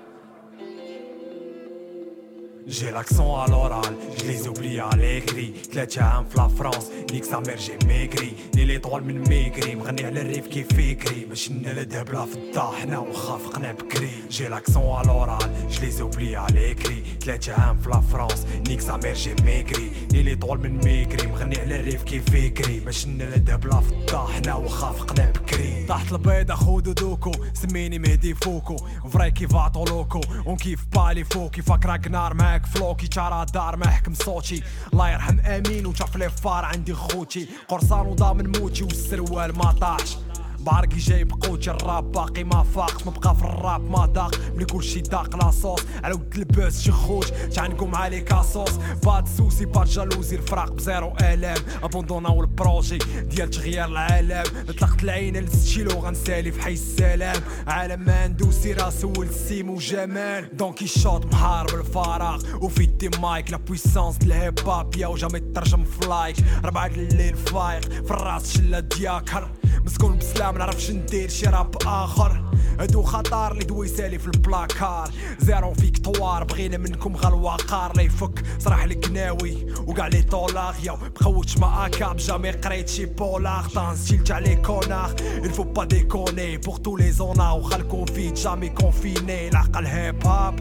J'ai l'accent à l'oral, je les oublie à l'écrit. 3 عام في France, نيك سا مير جي ميغري لي ليطوال من ميغري مغني على الريف كيف فكري باش لنا لا دهب لا فضة حنا وخا فقنا بكري جي à l'oral, je les oublie à l'écrit. ثلاثة عام في لا فرانس نيك سا مير جي ميغري لي ليطوال من ميغري مغني على الريف كيف فكري باش لنا لا دهب لا فضة حنا وخا فقنا بكري تحت البيضة خودو دوكو سميني مهدي فوكو. فري كيف عطو لوكو ونكيف بالي فوكي. فاك راكنار معاك فلوكي تشارع دار ما يحكم صوتي. الله يرحم أمين وشاف لي فار عندي خوتي. قرصان وضامن موتي والسروال ما طاحش بعرقي جايب قوتي الراب باقي ما فاقش ما بقى في الراب ما داق. ملي كلشي داق لاصوص على ود الباس شي خوت تعنقوم عليك اصوص باد سوسي باد جالوزي الفراق بزيرو آلام. ابوندوناو البروجي ديال تغيير العالم. طلقت العين للستيلو غنسالي في حي السلام. عالم ما عنده سيرة سول السيم وجمال. دونكي شوت محارب الفراغ وفي دي مايك لا بويسونس الهيب هوب. يا وجامي ترجم في لايك ربعة الليل فايق في الراس شلة دياكر. مسكون بسلام نعرفش ندير شي راب آخر. هادو خطر اللي دوي سالي في البلاكار. زيرو فيكتوار بغينا منكم غا الوقار. لا يفك صراح الكناوي وكاع لي طولاغ يا بخوتش ما أكاب. جامي قريت شي بولاغ طان ستيل تاع لي كوناغ faut pas déconner. Pour tous les zonas وخا الكوفيد جامي كونفيني العقل هيب هوب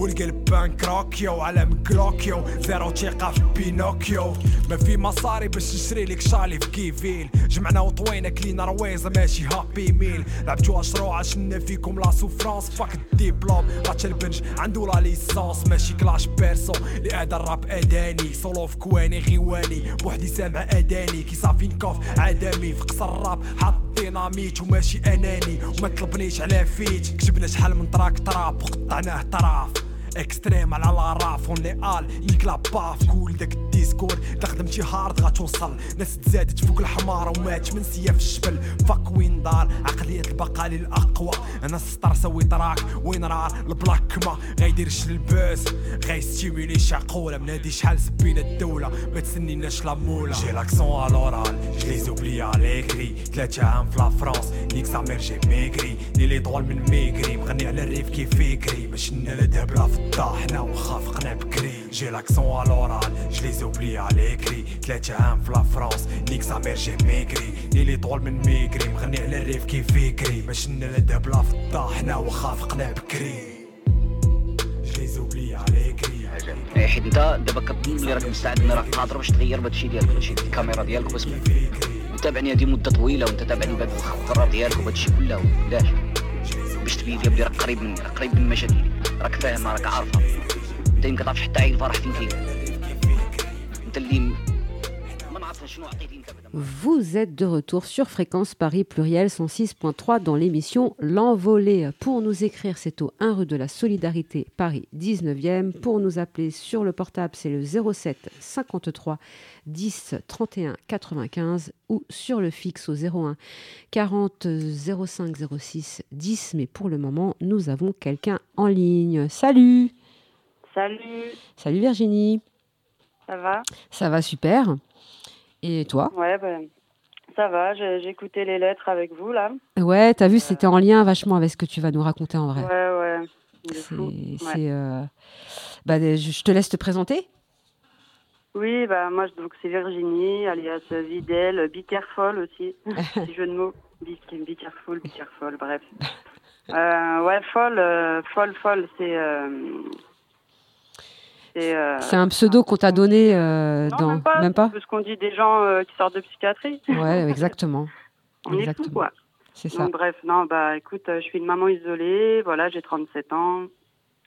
والقلب بانكروكيو عالم كلوكيو زيرو ثقة في بينوكيو. ما في مصاري باش نشري لك شالي في كيفيل. جمعنا وطوينا كلينا رويزة ماشي هابي ميل. لعبتو شروع شنا فيكم لا سوفرانس. فاك الدبلوم غاتش البنج عنده لا ليسونس ماشي كلاش بيرسو. اللي هذا الراب أداني. سولو في كواني غيواني. بوحدي سامع أداني. كي صافي نكوف عدمي. في قصر الراب حاط ديناميت وماشي أناني. وما طلبنيش على فيت. كتبنا شحال من تراك تراب. وقطعناه طراف اكستريم على لاراف اون لي ال لا باف كول داك الديسكور اذا خدمتي هارد غتوصل ناس تزادت فوق الحمار ومات من سيا في الجبل فاك وين دار عقلية البقالي الاقوى أنا السطر سوي تراك وين راه البلاك ما غيدير الباس غيستيميلي شي عقولة من هادي شحال سبينا الدولة ما تسنيناش لا مولا جي لاكسون على لورال je les oublie à l'écrit. ثلاثة عام في لا فرانس نيك سا مير جي ميغري لي طوال من ميكري مغني على الريف كيف فكري باش نلدها بلا في الطاحنة وخاف قنا بكري. جي لاكسون الورال جلي زوبلي على ليكري ثلاثة عام في لا نيك سامير جي ميكري. لي لي طوال من ميكري مغني على الريف كيف فكري باش نلدها بلا في الطاحنة وخاف قنا بكري. اي حيت انت دابا كتظن بلي راك مستعد راك قادر باش تغير هادشي ديالك هادشي ديال الكاميرا ديالك بس متابعني هذه مدة طويلة وانت تابعني بهاد الخطرة ديالك وهادشي كله. علاش تبين لي بلي راك قريب مني راك قريب من مشاكلي. راك فاهمها راك عارفها أنت يمكن تعرفش حتى عين فرح فين كاين أنت اللي Vous êtes de retour sur Fréquence Paris Pluriel 106.3 dans l'émission L'Envolée. Pour nous écrire, c'est au 1 rue de la Solidarité, Paris 19e. Pour nous appeler sur le portable, c'est le 07 53 10 31 95 ou sur le fixe au 01 40 05 06 10. Mais pour le moment, nous avons quelqu'un en ligne. Salut Salut, Salut Virginie ça va? Ça va super Et toi Ouais, ben, ça va, écouté les lettres avec vous là. Ouais, t'as vu, c'était en lien vachement avec ce que tu vas nous raconter en vrai. Ouais, ouais. C'est. Ouais. euh, bah, je te laisse te présenter. Oui, bah moi je- donc c'est Virginie, alias Videl, Bitterfol aussi, petit jeu de mots. Bit- Bitterful, Bitterfol, bref. Euh, ouais, folle, euh, folle, folle, c'est. Euh, c'est. euh, un pseudo qu'on t'a donné euh, non, dans. même pas, Même pas parce qu'on dit des gens euh, qui sortent de psychiatrie. Ouais, exactement. On est fous, exactement. quoi. C'est ça. Donc, bref, non, bah écoute, je suis une maman isolée, voilà, j'ai 37 ans,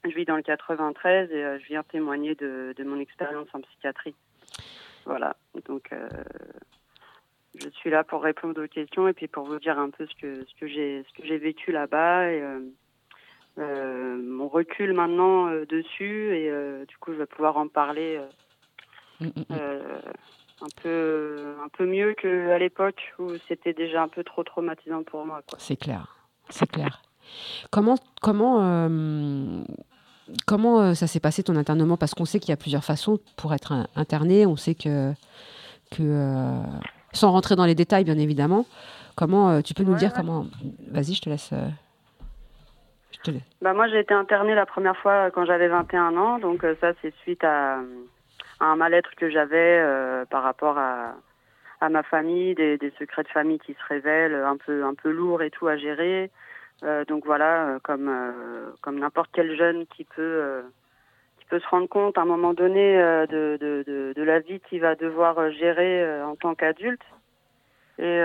je vis dans le 93 et je viens témoigner de, de mon expérience en psychiatrie. Voilà, donc je suis là pour répondre aux questions et puis pour vous dire un peu ce que, ce que j'ai ce vécu là-bas et mon recul maintenant euh, dessus et euh, du coup je vais pouvoir en parler euh, Mm, mm, mm. euh, un peu un peu mieux qu'à l'époque où c'était déjà un peu trop traumatisant pour moi quoi. C'est clair. C'est clair. Comment, comment, euh, comment euh, ça s'est passé ton internement? Parce qu'on sait qu'il y a plusieurs façons pour être un- interné. On sait que, que euh, sans rentrer dans les détails, bien évidemment, comment euh, tu peux nous Ouais, dire ouais. comment Vas-y, je te laisse. Bah, moi, j'ai été internée la première fois quand j'avais 21 ans. Donc, euh, ça, c'est suite à, un mal-être que j'avais euh, par rapport à, ma famille, des, secrets de famille qui se révèlent un peu, un peu lourds et tout à gérer. Euh, donc voilà, comme, comme n'importe quel jeune qui peut, qui peut se rendre compte à un moment donné de, de, de, la vie qu'il va devoir gérer en tant qu'adulte. Et,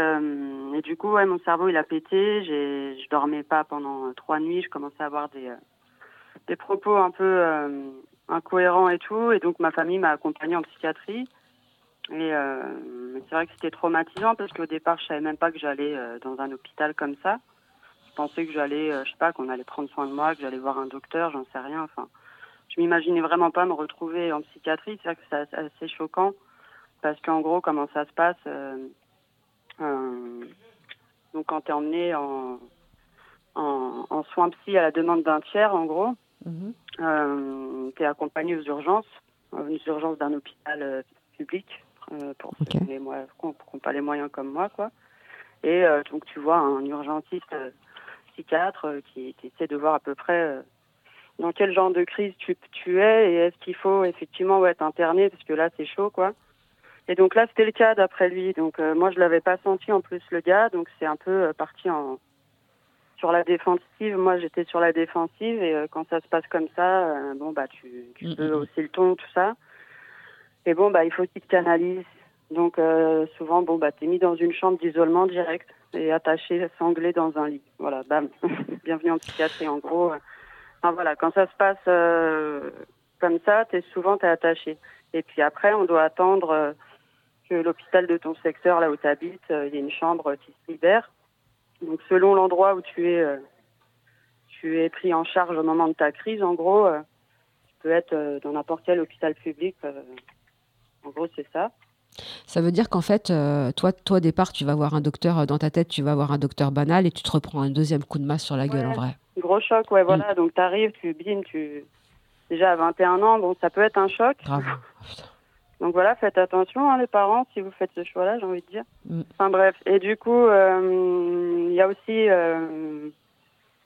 et du coup, mon cerveau il a pété. J'ai, je dormais pas pendant trois nuits. Je commençais à avoir des, euh, des propos un peu euh, incohérents et tout. Et donc ma famille m'a accompagnée en psychiatrie. Et euh, c'est vrai que c'était traumatisant parce qu'au départ, je savais même pas que j'allais euh, dans un hôpital comme ça. Je pensais que j'allais, euh, je sais pas, qu'on allait prendre soin de moi, que j'allais voir un docteur, j'en sais rien. Enfin, je m'imaginais vraiment pas me retrouver en psychiatrie. C'est vrai que c'est assez choquant parce qu'en gros, comment ça se passe euh, euh, Donc, quand tu es emmené en, en, en soins psy à la demande d'un tiers, en gros, Mhm. euh, tu es accompagné aux urgences, aux urgences d'un hôpital euh, public euh, pour ceux qui n'ont pas les moyens comme moi, quoi. Et euh, donc tu vois un urgentiste euh, psychiatre euh, qui, qui essaie de voir à peu près euh, dans quel genre de crise tu, tu es et est-ce qu'il faut effectivement ouais, t'interner parce que là c'est chaud, quoi. Et donc là c'était le cas d'après lui. Donc euh, moi je l'avais pas senti en plus le gars, donc c'est un peu euh, parti en sur la défensive. Moi j'étais sur la défensive et euh, quand ça se passe comme ça, bon bah tu, tu Mm, peux mm, mm. hausser le ton, tout ça. Et bon bah il faut qu'il te canalise. Donc euh, souvent bon bah t'es mis dans une chambre d'isolement direct et attaché, sanglé dans un lit. Voilà, bam. Bienvenue en psychiatrie en gros. Enfin, voilà, quand ça se passe euh, comme ça, t'es souvent t'es attaché. Et puis après on doit attendre que l'hôpital de ton secteur là où tu habites, il y ait une chambre qui se libère. Donc selon l'endroit où tu es euh, tu es pris en charge au moment de ta crise, en gros, euh, tu peux être euh, dans n'importe quel hôpital public. euh, en gros, c'est ça. Ça veut dire qu'en fait, euh, toi, toi, au départ, tu vas voir un docteur euh, dans ta tête, tu vas voir un docteur banal et tu te reprends un deuxième coup de masse sur la gueule, en vrai. Gros choc, ouais, voilà. Donc t'arrives, tu bim, tu déjà à 21 ans, bon, ça peut être un choc. Grave. Donc voilà, faites attention, hein, les parents, si vous faites ce choix-là, j'ai envie de dire. Mm. Enfin bref, et du coup, euh, il y a aussi euh,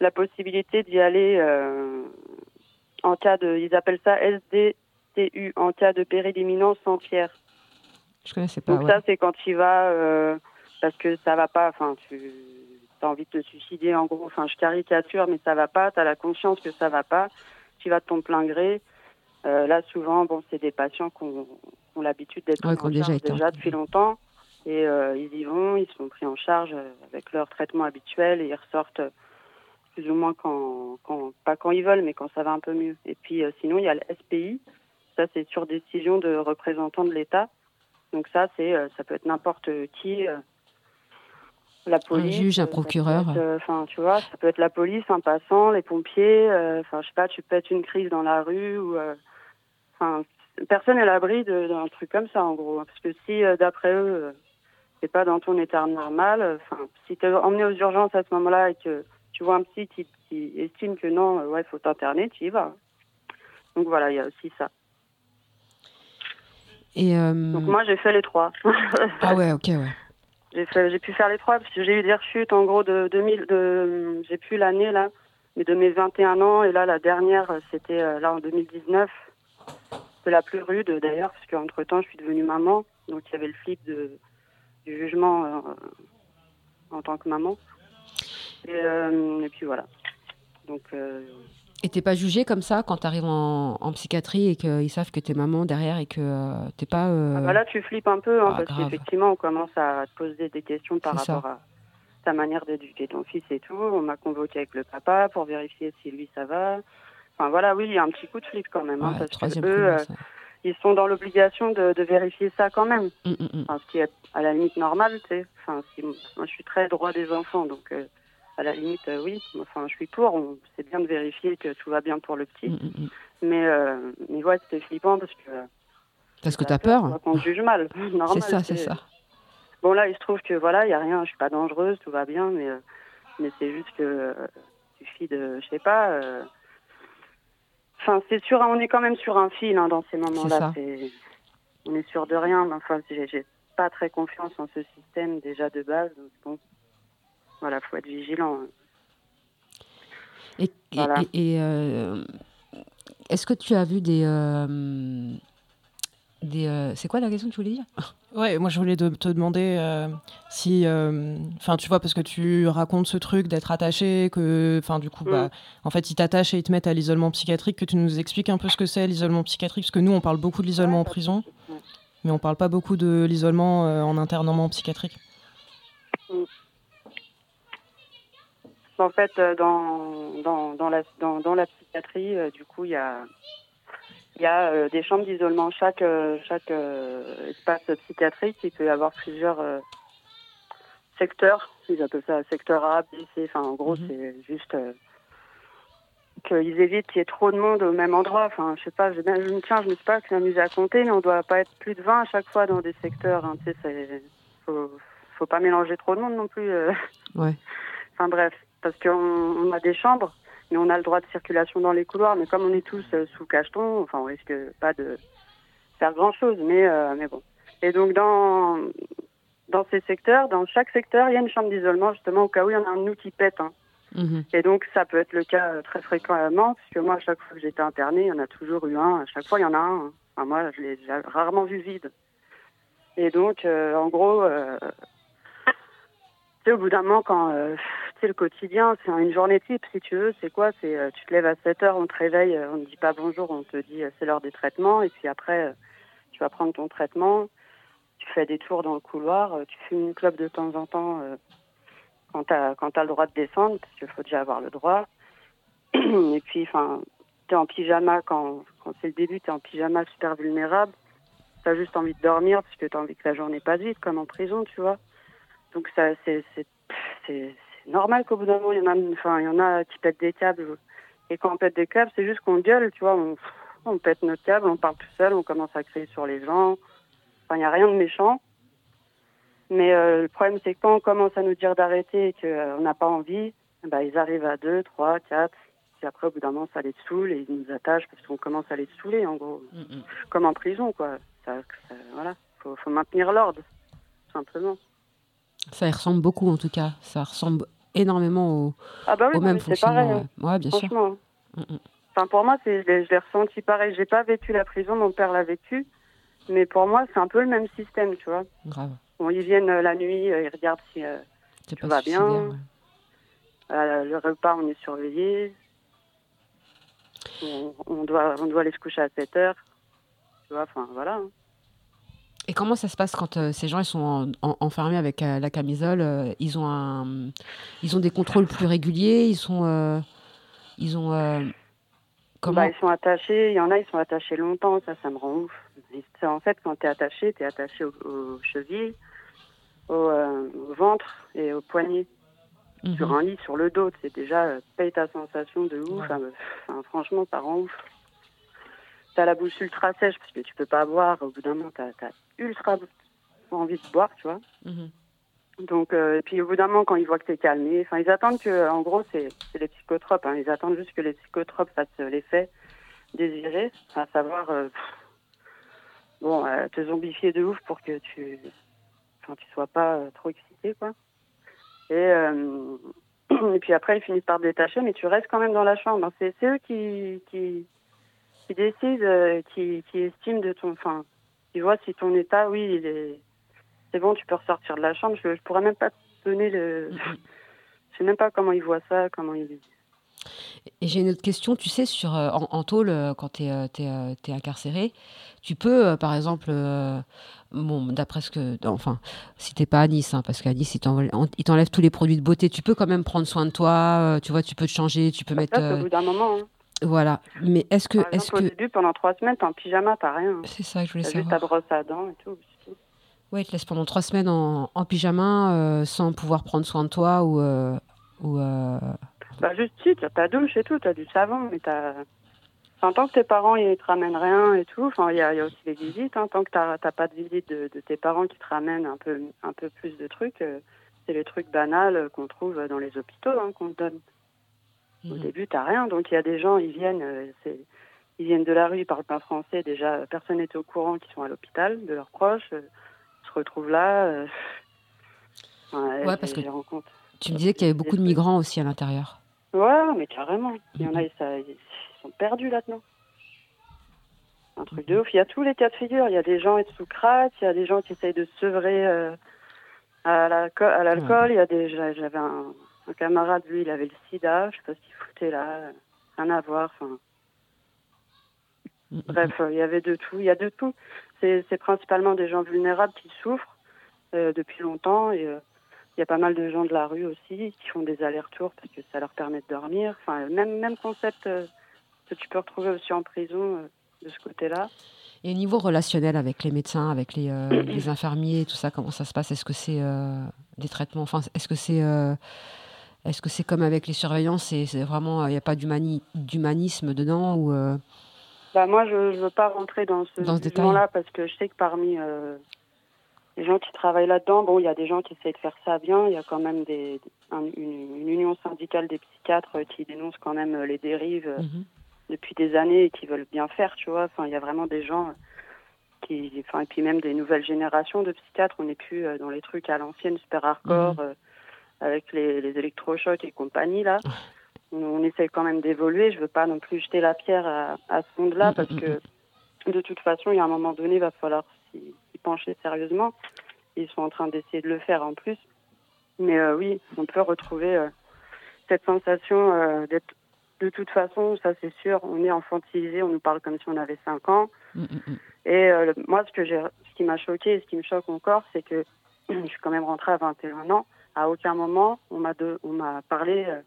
la possibilité d'y aller euh, en cas de, ils appellent ça SDTU, en cas de péril imminent sans tiers. Je connaissais pas. Donc ouais. ça, c'est quand tu vas, parce que ça va pas, enfin, tu as envie de te suicider en gros, enfin, je caricature, mais ça va pas, tu as la conscience que ça va pas, tu vas de ton plein gré. Euh, là, souvent, bon, c'est des patients qui ont, l'habitude d'être Ouais, pris en déjà charge déjà depuis longtemps. Et euh, ils y vont, ils sont pris en charge euh, avec leur traitement habituel et ils ressortent euh, plus ou moins quand, quand, pas quand ils veulent, mais quand ça va un peu mieux. Et puis euh, sinon, il y a le SPI, ça c'est sur décision de représentants de l'État. Donc ça, c'est, euh, ça peut être n'importe qui, euh, la police, juge, un euh, ça peut procureur. euh, Enfin, tu vois, ça peut être la police, un passant, les pompiers. euh, Enfin, je sais pas, tu pètes une crise dans la rue ou, euh, enfin, personne n'est à l'abri d'un truc comme ça, en gros. Parce que si, euh, d'après eux, euh, t'es pas dans ton état normal, euh, enfin, si t'es emmené aux urgences à ce moment-là et que tu vois un psy qui, qui estime que non, ouais, faut t'interner, tu y vas. Donc voilà, il y a aussi ça. Et, euh, Donc moi, j'ai fait les trois. Ah ouais, ok, ouais. J'ai pu faire les trois parce que j'ai eu des rechutes en gros de 2000, de, j'ai plus l'année là, mais de mes 21 ans et là la dernière c'était là en 2019, la plus rude d'ailleurs parce qu'entre temps je suis devenue maman, donc il y avait le flip de, du jugement euh, en tant que maman. Et, euh, et puis voilà. Donc euh, Et t'es pas jugé comme ça quand t'arrives en, en psychiatrie et qu'ils savent que t'es maman derrière et que euh, t'es pas. ah bah là tu flippes un peu hein, ah, parce qu'effectivement on commence à te poser des questions par ça. rapport à ta manière d'éduquer ton fils et tout. On m'a convoqué avec le papa pour vérifier si lui ça va. Enfin voilà, oui, il y a un petit coup de flip quand même. hein, parce que troisième eux, coup de euh, ils sont dans l'obligation de, de vérifier ça quand même. Mm, mm, mm. Enfin, ce qui est à la limite normal, tu sais. Enfin, si- moi, je suis très droit des enfants, donc euh, à la limite, euh, oui. Enfin, je suis pour. C'est bien de vérifier que tout va bien pour le petit. Mais, mais ouais, c'était flippant parce que. Parce que t'as peur. Qu'on juge mal. C'est ça, c'est ça. Bon, là, il se trouve que voilà, il n'y a rien. Je suis pas dangereuse, tout va bien, mais, mais c'est juste que. Suffit de. Je sais pas. Enfin, c'est sûr, on est quand même sur un fil hein, dans ces moments-là. On est sûr de rien. Enfin, j'ai pas très confiance en ce système déjà de base. Donc bon, voilà, faut être vigilant. hein. Et, et, euh, est-ce que tu as vu des. Euh, des euh, c'est quoi la question que tu voulais dire Ouais, moi je voulais te demander si, enfin tu vois, parce que tu racontes ce truc d'être attaché, que, enfin du coup, bah, mm. en fait ils t'attachent et ils te mettent à l'isolement psychiatrique, que tu nous expliques un peu ce que c'est l'isolement psychiatrique, parce que nous on parle beaucoup de l'isolement en prison, mais on parle pas beaucoup de l'isolement en internement psychiatrique. Mm. En fait, euh, dans, dans, dans, la, dans, dans la psychiatrie, euh, du coup, il y a, il y a euh, des chambres d'isolement. Chaque, chaque espace psychiatrique, il peut y avoir plusieurs secteurs. Ils appellent ça secteur A, B, C. Enfin, en gros, mhm. c'est juste qu'ils évitent qu'il y ait trop de monde au même endroit. Enfin, je sais pas, je, je me tiens, je me suis pas amusé à compter, mais on doit pas être plus de 20 à chaque fois dans des secteurs. Hein, tu sais, faut, faut pas mélanger trop de monde non plus. Ouais. Enfin bref, parce qu'on a des chambres, mais on a le droit de circulation dans les couloirs. Mais comme on est tous euh, sous cacheton, enfin, on risque pas de faire grand chose. Mais, euh, mais bon. Et donc, dans, dans ces secteurs, dans chaque secteur, il y a une chambre d'isolement, justement, au cas où il y en a un de nous qui pète. Hein. Mhm. Et donc, ça peut être le cas euh, très fréquemment, puisque moi, à chaque fois que j'étais internée, il y en a toujours eu un. À chaque fois, il y en a un. Enfin, moi, je l'ai rarement vu vide. Et donc, en gros, au bout d'un moment, quand euh, c'est le quotidien, c'est une journée type, si tu veux, c'est quoi C'est euh, tu te lèves à 7 heures, on te réveille, euh, on ne dit pas bonjour, on te dit c'est l'heure des traitements, et puis après, tu vas prendre ton traitement, tu fais des tours dans le couloir, tu fumes une clope de temps en temps quand tu as, as, le droit de descendre, parce qu'il faut déjà avoir le droit. et puis, enfin, tu es en pyjama quand, quand c'est le début, tu es en pyjama super vulnérable. Tu as juste envie de dormir parce que tu as envie que la journée passe vite, comme en prison, tu vois. Donc ça, c'est normal qu'au bout d'un moment, il y en a, enfin, il y en a qui pètent des câbles. Et quand on pète des câbles, c'est juste qu'on gueule, tu vois, on, on pète notre câble, on parle tout seul, on commence à crier sur les gens. Enfin, il n'y a rien de méchant. Mais euh, le problème, c'est que quand on commence à nous dire d'arrêter et qu'on euh, n'a pas envie, bah, ils arrivent à deux, trois, quatre. Puis après, au bout d'un moment, ça les saoule et ils nous attachent parce qu'on commence à les saouler, en gros. Mm, mm. Comme en prison, quoi. Ça, voilà, faut, faut maintenir l'ordre, simplement. Ça y ressemble beaucoup en tout cas. Ça ressemble énormément au, ah bah au même fonctionnement. Pareil, hein. bien sûr. Mm, mm. Enfin, pour moi, je l'ai ressenti pareil. J'ai pas vécu la prison, mon père l'a vécu. Mais pour moi, c'est un peu le même système, tu vois. Grave. Bon, ils viennent euh, la nuit, euh, ils regardent si euh, tout va bien. le repas, on est surveillé. On, doit, on doit aller se coucher à 7 heures. Tu vois, enfin, voilà. Hein. Et comment ça se passe quand euh, ces gens ils sont enfermés avec euh, la camisole euh, Ils ont un, ils ont des contrôles plus réguliers. Ils sont, ils ont comment bah, Ils sont attachés. Il y en a, ils sont attachés longtemps. Ça, ça me rend ouf. En fait, quand tu es attaché, tu es attaché aux chevilles, au, ventre et au poignet. Mhm. Sur un lit, sur le dos, c'est déjà paye ta sensation de ouf. franchement, ça rend ouf t'as la bouche ultra sèche parce que tu peux pas boire. Au bout d'un moment, t'as as ultra envie de boire, tu vois. Mhm. Donc, euh, et puis au bout d'un moment, quand ils voient que t'es calmé, enfin, ils attendent que, en gros, c'est les psychotropes. Hein, ils attendent juste que les psychotropes fassent l'effet désiré, à savoir, euh, bon, euh, te zombifier de ouf pour que tu, enfin, tu sois pas trop excité, quoi. Et, et puis après, ils finissent par te détacher, mais tu restes quand même dans la chambre. Hein. C'est eux qui, qui qui décide, euh, qui, qui, estime de ton, enfin, qui voit si ton état, oui, il est, c'est bon, tu peux ressortir de la chambre. Je, je pourrais même pas te donner le, je sais même pas comment il voit ça, comment il. Et j'ai une autre question, tu sais, sur euh, en, en, tôle, euh, quand tu es, es, incarcéré, tu peux, par exemple, bon, d'après ce que. Enfin, si t'es pas à Nice, hein, parce qu'à Nice, ils t'enlèvent tous les produits de beauté, tu peux quand même prendre soin de toi, tu vois, tu peux te changer, tu peux mettre. au bout d'un moment. Hein. Voilà. Mais est-ce que. est-ce que... Au début, pendant trois semaines, t'es en pyjama, t'as rien. C'est ça que je voulais savoir. Juste ta brosse à dents et tout. Ouais, ils te laissent pendant trois semaines en, en pyjama euh, sans pouvoir prendre soin de toi ou. Euh, ou euh, Bah, juste si, t'as ta douche et tout, t'as du savon, mais t'as. Enfin, tant que tes parents ils te ramènent rien et tout, enfin il y a, y a, aussi les visites. Hein, tant que t'as pas de visite de, de, tes parents qui te ramènent un peu un peu plus de trucs, c'est les trucs banals qu'on trouve dans les hôpitaux hein, qu'on te donne. Au mhm. début, tu rien. Donc, il y a des gens, ils viennent, euh, ils viennent de la rue, ils parlent pas français. Déjà, personne n'est au courant qu'ils sont à l'hôpital, de leurs proches. Euh, ils se retrouvent là. Euh, ouais, parce que tu me disais qu'il y avait beaucoup de migrants aussi à l'intérieur. Ouais, mais carrément. Il y en a, ils, ça- ils sont perdus là-dedans. Un truc de ouf. Il y a tous les cas de figure. Il y a des gens sous crack, il y a des gens qui essayent de se sevrer à l'alco- à l'alcool. Il y a des. j'a- J'avais un, un camarade, lui, il avait le sida. Je sais pas ce qu'il foutait là. Rien à voir. Enfin, bref, euh, il y avait de tout. Il y a de tout. C'est principalement des gens vulnérables qui souffrent euh, depuis longtemps et. euh, il y a pas mal de gens de la rue aussi qui font des allers-retours parce que ça leur permet de dormir. Enfin, même, même concept euh, que tu peux retrouver aussi en prison de ce côté-là. Et au niveau relationnel avec les médecins, avec les, les infirmiers, tout ça, comment ça se passe? Est-ce que c'est des traitements? Enfin, est-ce que c'est est-ce que c'est comme avec les surveillances C'est c'est vraiment il n'y a pas d'humani- d'humanisme dedans ou euh, Bah, moi, je ne veux pas rentrer dans ce, Dans ce là parce que je sais que parmi euh, les gens qui travaillent là-dedans, bon, il y a des gens qui essayent de faire ça bien. Il y a quand même des, un- une, une union syndicale des psychiatres qui dénonce quand même euh, les dérives Mhm. depuis des années et qui veulent bien faire, tu vois. Enfin, il y a vraiment des gens qui, enfin, et puis même des nouvelles générations de psychiatres. On n'est plus dans les trucs à l'ancienne, super hardcore, euh, avec les, les électrochocs et compagnie là. On, essaie quand même d'évoluer. Je veux pas non plus jeter la pierre à, à ce monde-là Mhm, parce que de toute façon, il y a un moment donné, il va falloir s'y pencher sérieusement. Ils sont en train d'essayer de le faire en plus. Mais euh, oui, on peut retrouver euh, cette sensation euh, d'être de toute façon, ça c'est sûr, on est infantilisé, on nous parle comme si on avait 5 ans. Mm, mm, mm. Et moi, ce, que j'ai, ce qui m'a choqué et ce qui me choque encore, c'est que je suis quand même rentrée à 21 ans. À aucun moment, on m'a, on m'a parlé euh,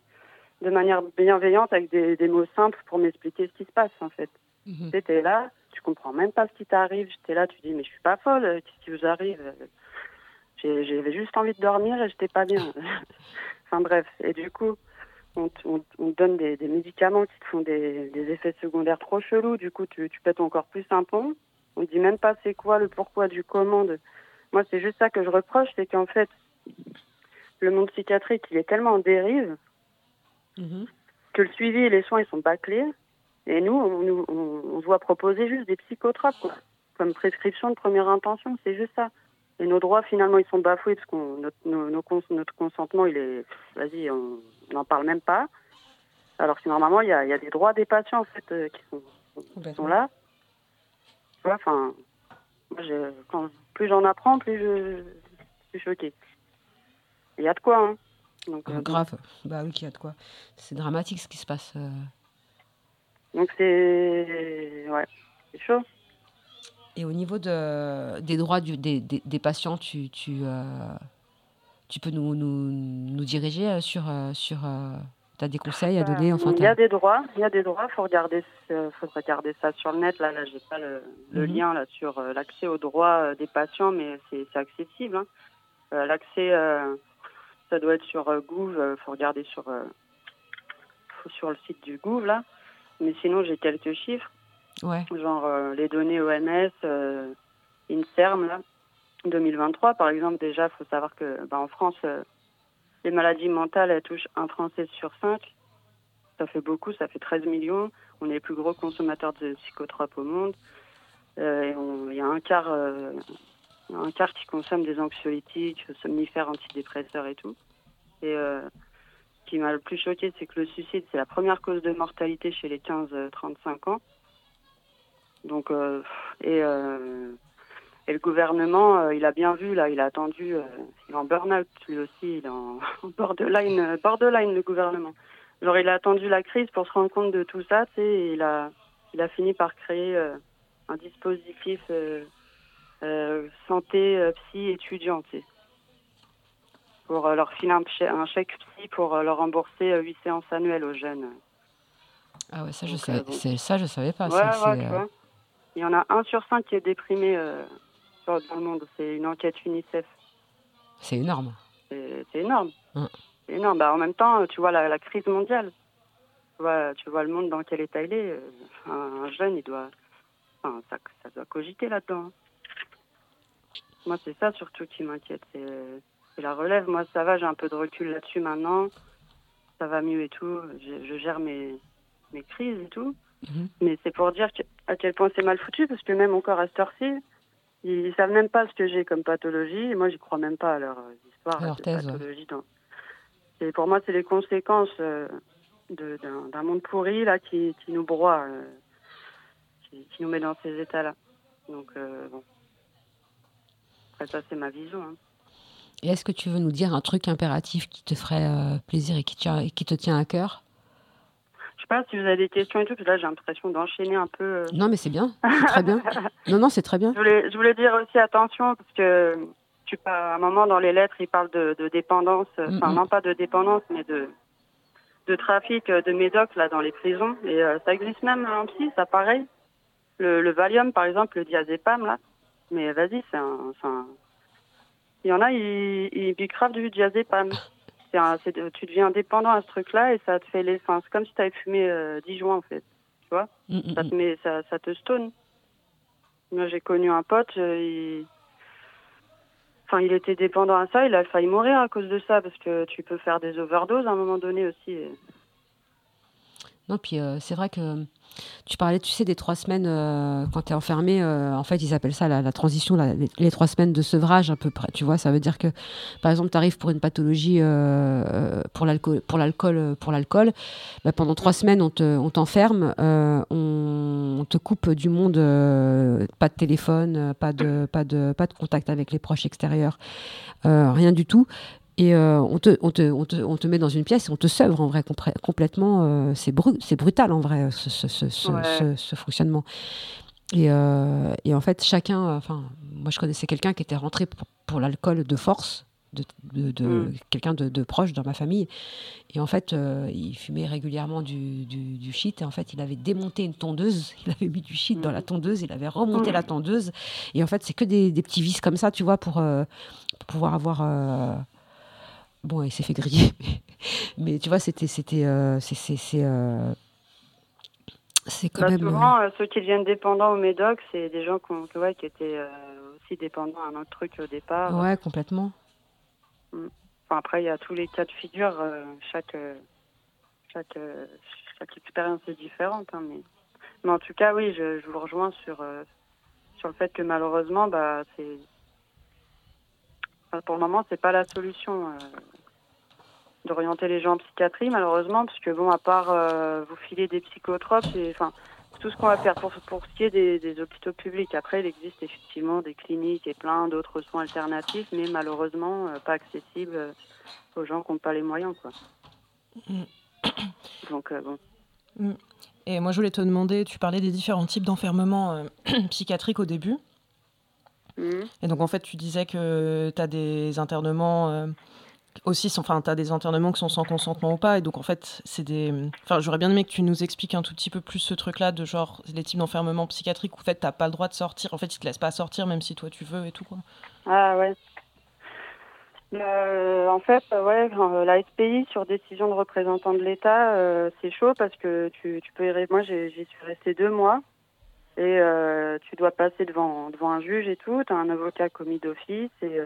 de manière bienveillante avec des, des mots simples pour m'expliquer ce qui se passe, en fait. Tu étais là, tu comprends même pas ce qui t'arrive. J'étais là, tu dis, mais je suis pas folle, euh, qu'est-ce qui vous arrive J'ai- J'avais juste envie de dormir et j'étais pas bien. enfin bref, et du coup, on, te- on, on te donne des, des médicaments qui te font des, des effets secondaires trop chelous. Du coup, tu, tu pètes encore plus un pont. On te dit même pas c'est quoi le pourquoi du comment. de- Moi, c'est juste ça que je reproche, c'est qu'en fait, le monde psychiatrique, il est tellement en dérive Mhm. que le suivi et les soins, ils sont bâclés. Et nous, on, nous- on, on doit proposer juste des psychotropes, quoi. Comme prescription de première intention, c'est juste ça. Et nos droits, finalement, ils sont bafoués parce qu'on notre, nos- nos cons- notre consentement, il est, vas-y, on n'en parle même pas. Alors que normalement, il y a, il y a des droits des patients, en fait, euh, qui sont, qui sont là. Tu vois, enfin, moi, je- quand, plus j'en apprends, plus je, je suis choquée. Il y a de quoi, hein. Donc, euh, Grave. Bah oui, qu'il y a de quoi. C'est dramatique ce qui se passe. euh. donc c'est, ouais, c'est chaud. Et au niveau de, des droits du- des, des, des patients, tu, tu, euh, tu peux nous, nous, nous diriger sur. sur tu as des conseils à donner enfin, il y a des droits, il y a des droits. Faut regarder, faut regarder ça sur le net. Là, là, j'ai pas le, le Mhm. lien là sur euh, l'accès aux droits euh, des patients, mais c'est accessible. hein. Euh, l'accès, ça doit être sur euh, Gouv. euh, faut regarder sur euh, faut sur le site du Gouv là. Mais sinon, j'ai quelques chiffres, Ouais. genre euh, les données OMS, euh, Inserm là, 2023 par exemple. Déjà, faut savoir que bah, en France. euh, les maladies mentales, elles touchent un Français sur cinq. Ça fait beaucoup, ça fait 13 millions. On est les plus gros consommateurs de psychotropes au monde. Il y a un quart, il un quart qui consomme des anxiolytiques, somnifères, antidépresseurs et tout. Et euh, ce qui m'a le plus choqué, c'est que le suicide, c'est la première cause de mortalité chez les 15-35 ans. Donc, euh, et, euh, le gouvernement, euh, il a bien vu, là, il a attendu, euh, il est en burn-out lui aussi, il est en borderline, euh, borderline le gouvernement. Genre, il a attendu la crise pour se rendre compte de tout ça, tu sais, et il a, il a fini par créer euh, un dispositif euh, euh, santé euh, psy étudiant, pour euh, leur filer un, un chèque psy pour euh, leur rembourser euh, huit séances annuelles aux jeunes. Ah ouais, ça je, savais, bon. ça, je savais pas. ouais, ça, ouais. Il y en a un sur cinq qui est déprimé dans le monde. C'est une enquête UNICEF. c'est énorme. C'est énorme. Mm. C'est énorme. Bah, en même temps, tu vois la, la crise mondiale. Tu vois, tu vois le monde dans quel état il est. Un, un jeune, il doit, enfin, ça, ça doit cogiter là-dedans. hein. Moi, c'est ça surtout qui m'inquiète. C'est c'est la relève. Moi, ça va, j'ai un peu de recul là-dessus maintenant. Ça va mieux et tout. Je, je gère mes, mes crises et tout. Mhm. Mais c'est pour dire que- à quel point c'est mal foutu, parce que même encore à cette heure-ci, ils, savent même pas ce que j'ai comme pathologie. Et moi, j'y crois même pas à leur euh, histoire À leur thèse, pathologie. Et pour moi, c'est les conséquences euh, d'un d'un monde pourri là qui, qui nous broie, euh, qui, qui nous met dans ces états-là. Donc euh, bon. Après ça c'est ma vision. hein. Et est-ce que tu veux nous dire un truc impératif qui te ferait euh, plaisir et qui, tient- et qui te tient à cœur? Je sais pas si vous avez des questions et tout, parce que là j'ai l'impression d'enchaîner un peu. euh. Non, mais c'est bien. C'est très bien. Non, non, c'est très bien. Je voulais, je voulais dire aussi attention parce que tu pas à un moment dans les lettres il parle de, de dépendance, euh, enfin Mhm. non pas de dépendance mais de de trafic euh, de médoc là dans les prisons et euh, ça existe même en psy, ça pareil. Le, le Valium par exemple, le diazépam là, mais vas-y c'est un, c'est un- il y en a ils ils bicravent du un, c'est de- tu deviens dépendant à ce truc-là et ça te fait les, enfin, c'est comme si tu avais fumé euh, 10 joints en fait, tu vois? Mm, mm, ça te met, ça, ça te stone. Moi, j'ai connu un pote, euh, il... Enfin, il était dépendant à ça, il a failli mourir à cause de ça, parce que tu peux faire des overdoses à un moment donné aussi. et- Non, puis euh, c'est vrai que tu parlais, tu sais, des trois semaines euh, quand tu es enfermé. euh, en fait, ils appellent ça la, transition, les, trois semaines de sevrage à peu près. Tu vois, ça veut dire que, par exemple, tu arrives pour une pathologie euh, euh, pour l'alcool, pour l'alcool, euh, bah, pendant trois semaines, on te, on t'enferme, euh, on, te coupe du monde, euh, pas de téléphone, euh, pas de, contact avec les proches extérieurs, euh, rien du tout. Et euh, on, te, on, te, on, te, on te met dans une pièce et on te sevre en vrai complètement. euh, c'est bru- c'est brutal en vrai ce, ce, ce, Ouais. fonctionnement. Et, euh, et en fait, chacun. Enfin, moi je connaissais quelqu'un qui était rentré pour, pour l'alcool de force, de, de, de- Mm. quelqu'un de, de proche dans ma famille. Et en fait, il fumait régulièrement du, du, du shit. Et en fait, il avait démonté une tondeuse. Il avait mis du shit dans la tondeuse. Il avait remonté Mm. la tondeuse. Et en fait, c'est que des, des petits vices comme ça, tu vois, pour, pour pouvoir avoir. Euh, Bon, il s'est fait griller, mais, tu vois, c'était, c'était, euh, c'est, c'est, c'est, euh, c'est quand Bah, même. souvent, euh, ceux qui deviennent dépendants au médoc, c'est des gens qui, ont- que, ouais, qui étaient euh, aussi dépendants à un autre truc au départ. euh, ouais, complètement. Enfin, après, il y a tous les cas de figure. euh, chaque, euh, chaque, euh, chaque expérience est différente. hein, mais... mais en tout cas, oui, je, je vous rejoins sur, euh, sur le fait que malheureusement, bah, c'est... enfin, pour le moment, c'est pas la solution euh, d'orienter les gens en psychiatrie, malheureusement, parce que, bon, à part euh, vous filer des psychotropes, c'est... Enfin, tout ce qu'on va faire pour, pour ce qui est des, des hôpitaux publics. Après, il existe effectivement des cliniques et plein d'autres soins alternatifs, mais malheureusement euh, pas accessibles euh, aux gens qui n'ont pas les moyens. Quoi. Mm. Donc, bon. Et moi, je voulais te demander, tu parlais des différents types d'enfermement psychiatriques au début. Mhm. Et donc, en fait, tu disais que tu as des internements aussi, enfin, tu as des internements qui sont sans consentement ou pas. Et donc, en fait, c'est des. Enfin, j'aurais bien aimé que tu nous expliques un tout petit peu plus ce truc-là, de genre, les types d'enfermement psychiatriques où, en fait, tu pas le droit de sortir. En fait, ils te laissent pas sortir, même si toi, tu veux et tout, quoi. Ah ouais. Euh, en fait, euh, ouais, euh, la SPI sur décision de représentant de l'État, c'est chaud parce que tu, tu peux y ré- Moi, j'y suis restée deux mois et tu dois passer devant devant un juge et tout. T'as un avocat commis d'office et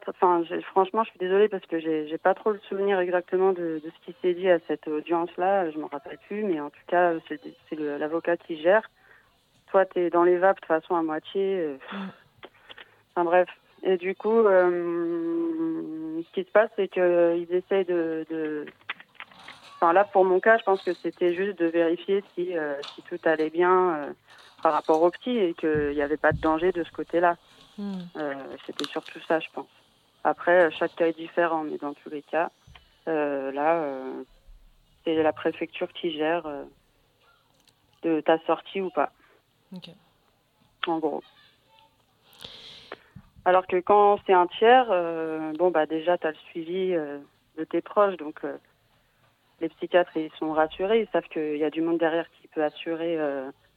pas. Enfin, franchement, je suis désolée parce que j'ai j'ai pas trop le souvenir exactement de, de ce qui s'est dit à cette audience-là. Je me rappelle plus, mais en tout cas, c'est l'avocat qui gère. Toi, t'es dans les vapes de toute façon à moitié. euh, Enfin bref. Et du coup, euh, ce qui se passe, c'est qu'ils essayent de, de- Enfin là, pour mon cas, je pense que c'était juste de vérifier si, euh, si tout allait bien euh, par rapport au petit et qu'il n'y avait pas de danger de ce côté-là. Euh, c'était surtout ça, je pense. Après, euh, chaque cas est différent, mais dans tous les cas, euh, là, euh, c'est la préfecture qui gère euh, de ta sortie ou pas. En gros. Alors que quand c'est un tiers, bon bah déjà tu as le suivi de tes proches, donc les psychiatres ils sont rassurés, ils savent qu'il y a du monde derrière qui peut assurer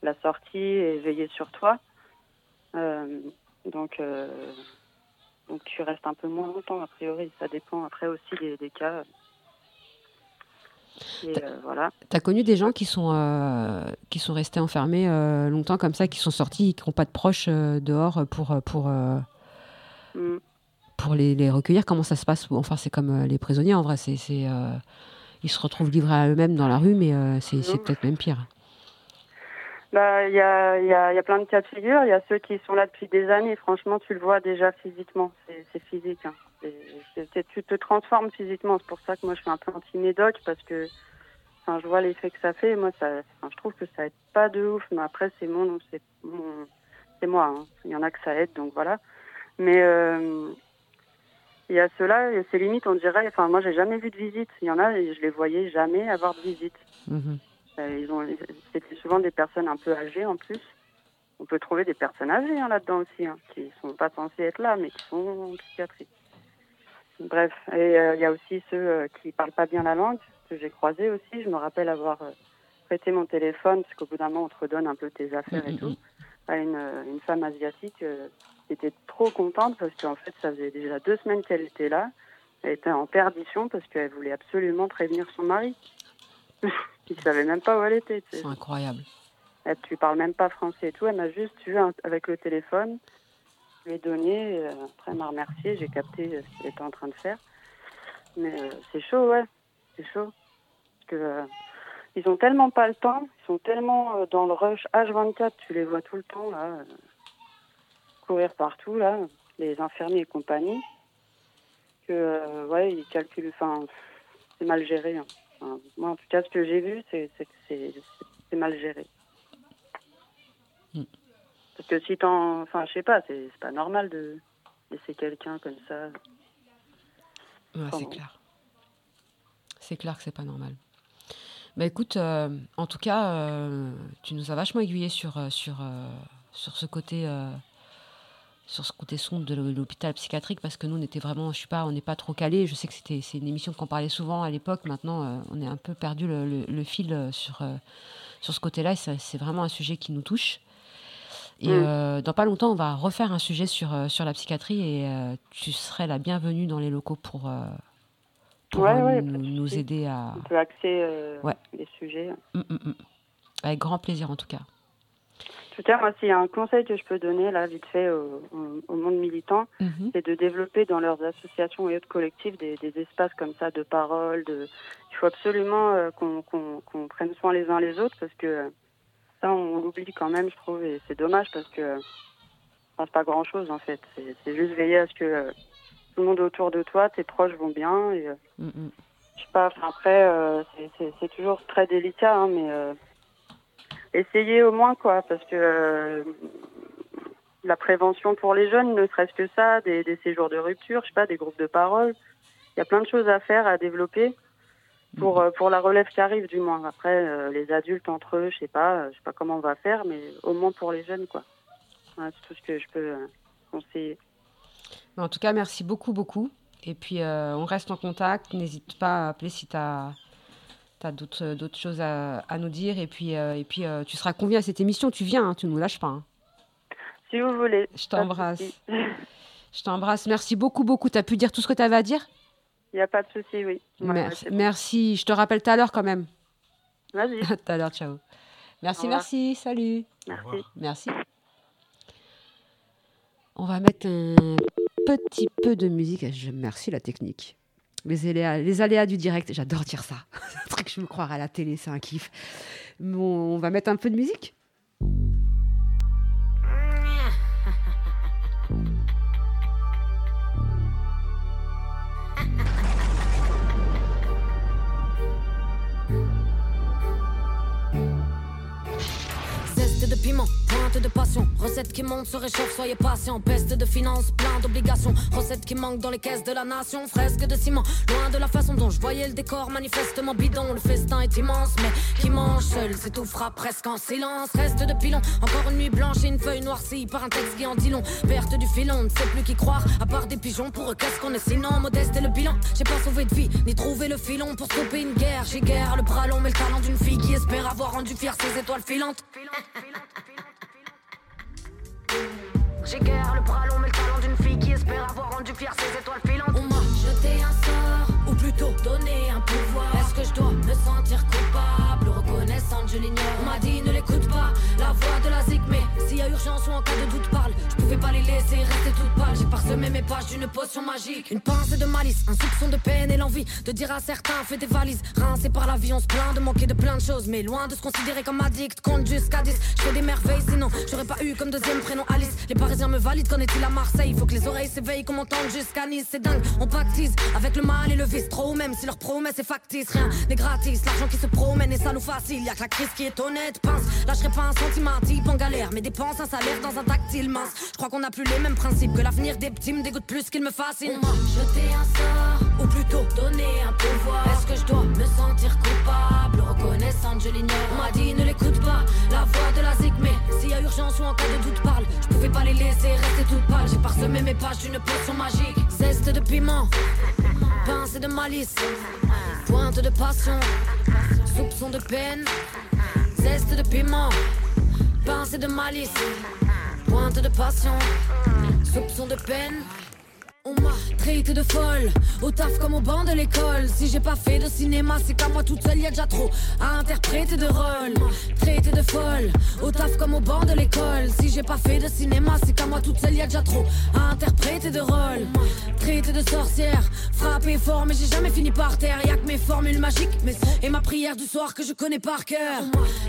la sortie et veiller sur toi. Donc donc tu restes un peu moins longtemps a priori, ça dépend après aussi des, des cas. Et euh, voilà. T'as connu des gens qui sont, euh, qui sont restés enfermés euh, longtemps comme ça, qui sont sortis, qui n'ont pas de proches dehors pour, pour, Mm. pour les, les recueillir Comment ça se passe? Enfin, c'est comme les prisonniers en vrai. C'est, c'est, ils se retrouvent livrés à eux-mêmes dans la rue, mais c'est, peut-être même pire. Bah, il y a, y, a, y a plein de cas de figure. Il y a ceux qui sont là depuis des années. Franchement, tu le vois déjà physiquement. C'est physique. hein. tu te transformes physiquement. C'est pour ça que moi je suis un peu anti-médoc parce que enfin, je vois l'effet que ça fait. Moi, ça, je trouve que ça aide pas de ouf. Mais après, c'est mon, c'est mon, c'est moi. Hein. Il y en a que ça aide, donc voilà. Mais euh, il y a ceux-là, c'est limite, on dirait. Enfin, moi, j'ai jamais vu de visite. Il y en a, et je les voyais jamais avoir de visite. Mhm. Ils ont, c'était souvent des personnes un peu âgées en plus. On peut trouver des personnes âgées hein, là-dedans aussi, hein, qui sont pas censées être là, mais qui sont en psychiatrie. Bref, et euh, il y a aussi ceux euh, qui parlent pas bien la langue, que j'ai croisés aussi. Je me rappelle avoir euh, prêté mon téléphone, parce qu'au bout d'un moment, on te redonne un peu tes affaires et tout, à une, une femme asiatique qui était trop contente, parce qu'en fait, ça faisait déjà deux semaines qu'elle était là. Elle était en perdition, parce qu'elle voulait absolument prévenir son mari. Il savait même pas où elle était. C'est incroyable. Elle, tu parles même pas français et tout. Elle m'a juste eu avec le téléphone. Je lui ai donné. euh, après, elle m'a remercié. J'ai capté euh, ce qu'il était en train de faire. Mais euh, c'est chaud, ouais. C'est chaud. Parce que euh, ils ont tellement pas le temps. Ils sont tellement dans le rush H24. Tu les vois tout le temps, là. courir partout, là. Les infirmiers et compagnie. Que, ouais, ils calculent. Enfin, c'est mal géré. hein. Enfin, moi, en tout cas, ce que j'ai vu, c'est que c'est mal géré. Mm. Parce que si t'en. Enfin, je sais pas, c'est pas normal de laisser quelqu'un comme ça. Ouais, c'est clair. C'est clair que c'est pas normal. Bah écoute, euh, en tout cas, euh, tu nous as vachement aiguillé sur, euh, sur, euh, sur ce côté. Sur ce côté sombre de l'hôpital psychiatrique parce que nous on était vraiment je suis pas on n'est pas trop calé je sais que c'était c'est une émission qu'on parlait souvent à l'époque. Maintenant euh, on est un peu perdu le, le- le fil euh, sur euh, sur ce côté là c'est vraiment un sujet qui nous touche. Et Mm. euh, dans pas longtemps on va refaire un sujet sur sur la psychiatrie et tu serais la bienvenue dans les locaux pour pour Ouais, ouais, nous, aider à On peut axer Ouais. les sujets. Mm, mm, avec grand plaisir en tout cas tout cas, moi, s'il y a un conseil que je peux donner, là, vite fait, au, au- monde militant, Mhm. c'est de développer dans leurs associations et autres collectifs des, des espaces comme ça de parole. De... Il faut absolument euh, qu'on prenne soin les uns les autres parce que euh, ça, on l'oublie quand même, je trouve, et c'est dommage parce que euh, enfin, c'est pas grand-chose en fait. C'est juste veiller à ce que euh, tout le monde autour de toi, tes proches vont bien. Et, euh, Mm, mm. je sais pas, après, euh, c'est- toujours très délicat, hein, mais essayez au moins, quoi, parce que euh, la prévention pour les jeunes, ne serait-ce que ça, des, des séjours de rupture, je sais pas, des groupes de parole, il y a plein de choses à faire, à développer pour, euh, pour la relève qui arrive, du moins. Après, euh, les adultes entre eux, je sais pas, je sais pas comment on va faire, mais au moins pour les jeunes, quoi. Voilà, c'est tout ce que je peux conseiller. En tout cas merci beaucoup beaucoup et puis on reste en contact n'hésite pas à appeler si tu as d'autres d'autres choses à, à nous dire et puis euh, et puis euh, tu seras convié à cette émission tu viens hein, tu nous lâches pas hein. Si vous voulez. je t'embrasse je t'embrasse merci beaucoup beaucoup tu as pu dire tout ce que tu avais à dire? Il n'y a pas de souci, oui. Ouais, Mer- ouais, c'est bon. merci je te rappelle tout à l'heure quand même Vas-y, tout à l'heure ciao merci merci salut merci. Merci. On va mettre un petit peu de musique. Je merci la technique. Les aléas, les aléas du direct, j'adore dire ça. C'est un truc que je me croirais à la télé, c'est un kiff. Bon, on va mettre un peu de musique? De passion. Recette qui monte, se réchauffe, soyez patient. Peste de finance, plein d'obligations. Recette qui manque dans les caisses de la nation. Fresque de ciment, loin de la façon dont je voyais le décor. Manifestement bidon, le festin est immense. Mais qui mange seul, frappe presque en silence. Reste de pilon, encore une nuit blanche et une feuille noircie par un texte qui en dit long. Perte du filon, ne sait plus qui croire. À part des pigeons, pour eux, qu'est-ce qu'on est sinon Modeste est le bilan? J'ai pas sauvé de vie, ni trouvé le filon pour stopper une guerre. J'ai guerre, le bras long, mais le talent d'une fille qui espère avoir rendu fier ses étoiles filantes. J'ai guère le bras long, mais le talent d'une fille qui espère avoir rendu fier ses étoiles filantes. On m'a jeté un sort, ou plutôt donné un pouvoir. Est-ce que je dois me sentir coupable ou reconnaissante Je l'ignore. On m'a dit ne l'écoute pas, la voix de la zig, mais s'il y a urgence ou en cas de doute parle. Pouvais pas les laisser rester toutes pâles. J'ai parsemé mes pages d'une potion magique. Une pensée de malice, un soupçon de peine et l'envie de dire à certains fais des valises. Rincé par la vie, on se plaint de manquer de plein de choses. Mais loin de se considérer comme addict, compte jusqu'à 10. Je fais des merveilles, sinon j'aurais pas eu comme deuxième prénom Alice. Les Parisiens me valident, qu'en est-il à Marseille? Faut que les oreilles s'éveillent, qu'on m'entende jusqu'à Nice. C'est dingue, on pactise avec le mal et le vice. Trop même si leur promesse est factice, rien n'est gratis. L'argent qui se promène et ça nous facile. Y'a que la crise qui est honnête, pince. Lâcherai pas un sentiment type en galère, mais dépense un salaire dans un tactile mince. Crois qu'on a plus les mêmes principes que l'avenir des petits me dégoûte plus qu'il me fascine. On m'a jeté un sort, ou plutôt donné un pouvoir. Est-ce que je dois me sentir coupable, reconnaissante, je l'ignore. On m'a dit ne l'écoute pas, la voix de la zig, mais s'il y a urgence ou en cas de doute parle, je pouvais pas les laisser rester toutes pâles. J'ai parsemé mes pages d'une potion magique, zeste de piment, pincée de malice, pointe de passion, soupçon de peine, zeste de piment, pincée de malice, pointe de passion, soupçon de peine. Traité de folle, au taf comme au banc de l'école. Si j'ai pas fait de cinéma, c'est qu'à moi toute seule, y a déjà trop à interpréter de rôle. Traité de folle, au taf comme au banc de l'école. Si j'ai pas fait de cinéma, c'est qu'à moi toute seule, y a déjà trop à interpréter de rôle. Traité de sorcière, frappé fort, mais j'ai jamais fini par terre. Y'a que mes formules magiques, sons et ma prière du soir que je connais par cœur.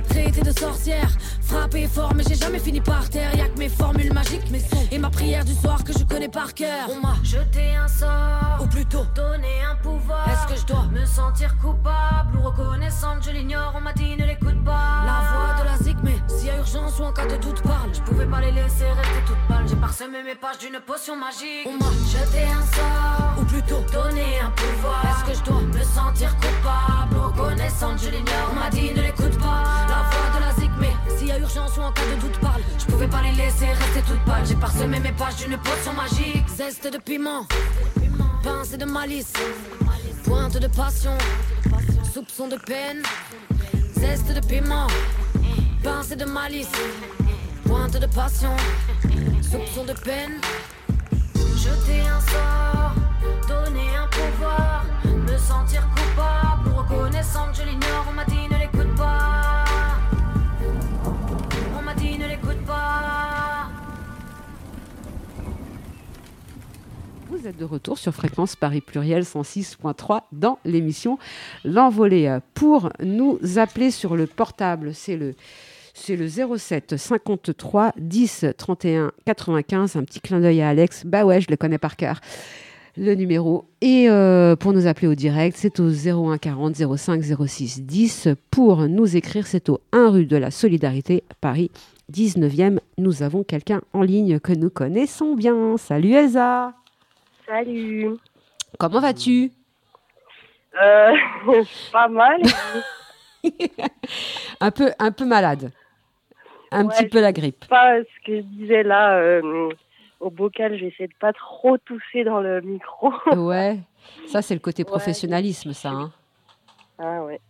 Traité de sorcière, frappé fort, mais j'ai jamais fini par terre. Y'a que mes formules magiques, sons et ma prière du soir que je connais par cœur. Jeté un sort, ou plutôt donné un pouvoir. Est-ce que je dois me sentir coupable ou reconnaissante Je l'ignore, on m'a dit ne l'écoute pas. La voix de la zig, mais s'il y a urgence ou en cas de doute parle, je pouvais pas les laisser rester toutes pâles. J'ai parsemé mes pages d'une potion magique. On m'a jeté un sort, ou plutôt donné un pouvoir. Est-ce que je dois me sentir coupable ou reconnaissante Je l'ignore, on m'a dit ne l'écoute pas. La voix de la s'il y a urgence ou en cas de doute parle, je pouvais pas les laisser rester toutes pâles. J'ai parsemé mes pages d'une potion magique. Zeste de piment, pincée de malice, pointe de passion, soupçon de peine. Zeste de piment, pincée de malice, pointe de passion, soupçon de peine. Vous êtes de retour sur Fréquence Paris Pluriel 106.3 dans l'émission L'Envolée. Pour nous appeler sur le portable, c'est le, c'est le 07 53 10 31 95. Un petit clin d'œil à Alex. Bah ouais, je le connais par cœur. Le numéro. Et euh, pour nous appeler au direct, c'est au 01 40 05 06 10. Pour nous écrire, c'est au 1 rue de la Solidarité, Paris 19e. Nous avons quelqu'un en ligne que nous connaissons bien. Salut Elsa Salut. Comment vas-tu? Euh, pas mal. un peu, un peu malade. Un Ouais, petit peu la grippe. Pas ce que je disais là euh, au bocal, j'essaie de pas trop tousser dans le micro. Ouais, ça c'est le côté professionnalisme, ça. hein. ah ouais.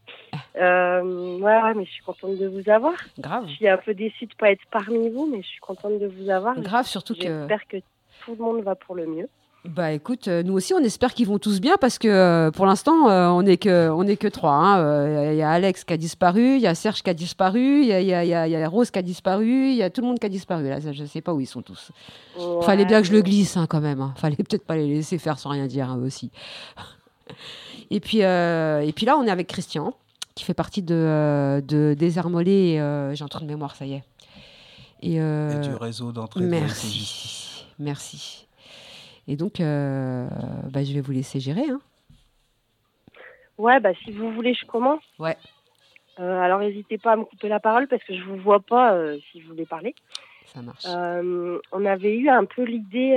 Euh, ouais, ouais, mais je suis contente de vous avoir. Grave. Je suis un peu déçue de pas être parmi vous, mais je suis contente de vous avoir. Grave, surtout que- J'espère que tout le monde va pour le mieux. Bah écoute, euh, nous aussi on espère qu'ils vont tous bien parce que euh, pour l'instant euh, on n'est que on est que trois. hein. Il y a Alex qui a disparu, il y a Serge qui a disparu, il y a, il y a- il y a- il y a Rose qui a disparu, il y a tout le monde qui a disparu. Là, ça, je sais pas où ils sont tous. Ouais, Fallait bien que je le glisse hein, quand même. hein. Fallait peut-être pas les laisser faire sans rien dire hein, eux aussi. et puis euh, et puis là on est avec Christian qui fait partie de, de Désarmolé. et, euh, J'ai un trou de mémoire, ça y est. Et, euh, Et du réseau d'entraide Merci, merci. Et donc, euh, bah, je vais vous laisser gérer. Hein. Ouais, bah si vous voulez, je commence. Ouais. Euh, alors n'hésitez pas à me couper la parole parce que je vous vois pas euh, si vous voulez parler. Ça marche. On avait eu un peu l'idée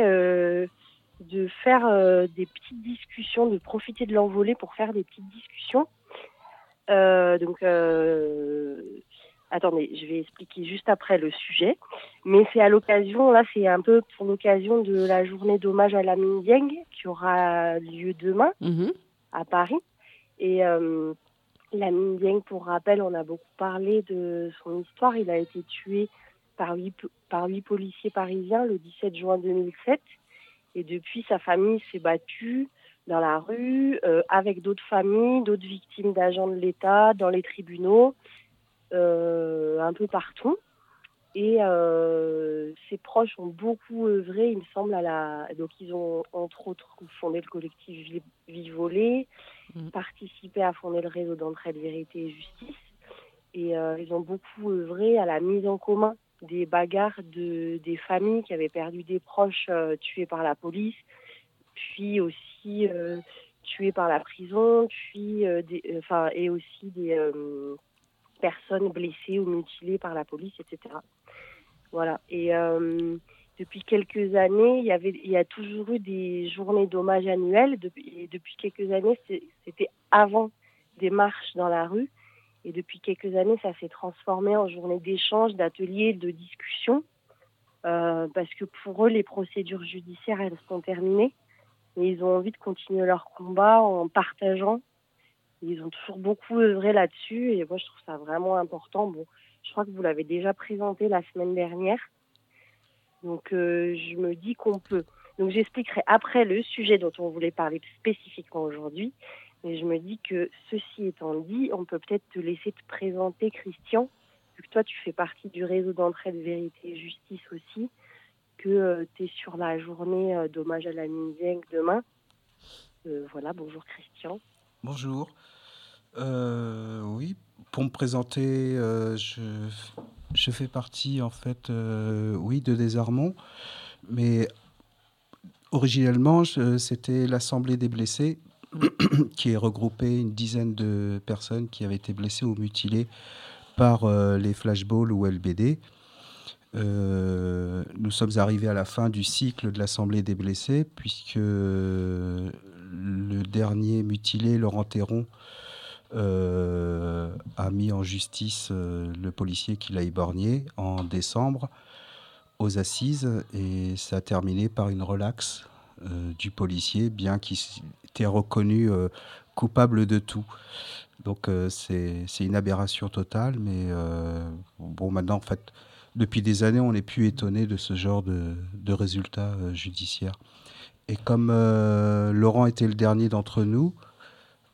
de faire des petites discussions, de profiter de l'envolée pour faire des petites discussions. Donc, euh, attendez, je vais expliquer juste après le sujet. Mais c'est à l'occasion, là, c'est un peu pour l'occasion de la journée d'hommage à la Dieng qui aura lieu demain Mhm. à Paris. Et euh, la Dieng, pour rappel, on a beaucoup parlé de son histoire. Il a été tué par huit, po- par huit policiers parisiens le 17 juin 2007. Et depuis, sa famille s'est battue dans la rue, euh, avec d'autres familles, d'autres victimes d'agents de l'État, dans les tribunaux, un peu partout. Et ses proches ont beaucoup œuvré, il me semble, à la. Donc, ils ont entre autres fondé le collectif Vie Volée, mm. participé à fonder le réseau d'entraide vérité et justice. Et ils ont beaucoup œuvré à la mise en commun des bagarres de, des familles qui avaient perdu des proches tués par la police, puis aussi tués par la prison, puis des, enfin, et aussi des personnes blessées ou mutilées par la police, etc. Voilà. Et euh, depuis quelques années, il y, avait, il y a toujours eu des journées d'hommage annuelles. et depuis quelques années, c'était avant des marches dans la rue. Et depuis quelques années, ça s'est transformé en journée d'échange, d'ateliers, de discussions. Euh, parce que pour eux, les procédures judiciaires, elles sont terminées. Mais ils ont envie de continuer leur combat en partageant. Ils ont toujours beaucoup œuvré là-dessus. Et moi, je trouve ça vraiment important. Bon, je crois que vous l'avez déjà présenté la semaine dernière. Donc euh, je me dis qu'on peut. Donc j'expliquerai après le sujet dont on voulait parler spécifiquement aujourd'hui. Mais je me dis que ceci étant dit, on peut peut-être te laisser te présenter, Christian, vu que toi tu fais partie du réseau d'entraide vérité et justice aussi, que euh, tu es sur la journée euh, d'hommage à la Minzeng demain. voilà, bonjour Christian. Bonjour. Oui, pour me présenter, euh, je, fais partie en fait, euh, oui, de Désarmont, mais originellement, c'était l'Assemblée des blessés qui est regroupée une dizaine de personnes qui avaient été blessées ou mutilées par euh, les flashballs ou LBD. nous sommes arrivés à la fin du cycle de l'Assemblée des blessés, puisque le dernier mutilé, Laurent Théron, euh, a mis en justice euh, le policier qui l'a éborgné en décembre aux assises et ça a terminé par une relaxe euh, du policier, bien qu'il était reconnu coupable de tout. Donc c'est une aberration totale, mais bon maintenant en fait depuis des années on n'est plus étonné de ce genre de, de résultats judiciaires. Et comme Laurent était le dernier d'entre nous,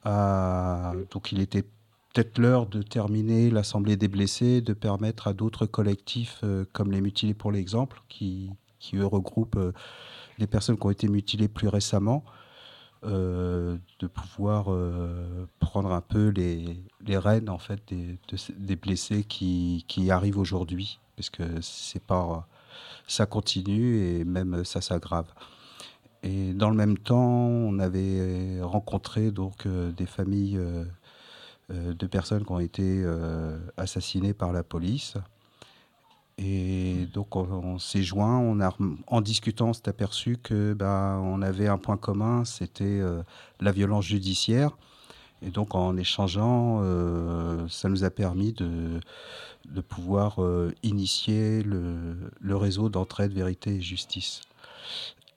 donc il était peut-être l'heure de terminer l'Assemblée des blessés, de permettre à d'autres collectifs euh, comme les mutilés pour l'exemple, qui, qui eux regroupent euh, les personnes qui ont été mutilées plus récemment, euh, de pouvoir prendre un peu les, les rênes en fait des, des blessés qui, qui arrivent aujourd'hui, parce que c'est pas ça continue et même ça s'aggrave. Et dans le même temps, on avait rencontré donc euh, des familles euh, euh, de personnes qui ont été assassinées par la police. Et donc on, s'est joint, on a, en discutant, on s'est aperçu que bah, on avait un point commun, c'était la violence judiciaire. Et donc en échangeant, ça nous a permis de, de pouvoir initier le, le réseau d'entraide, vérité et justice.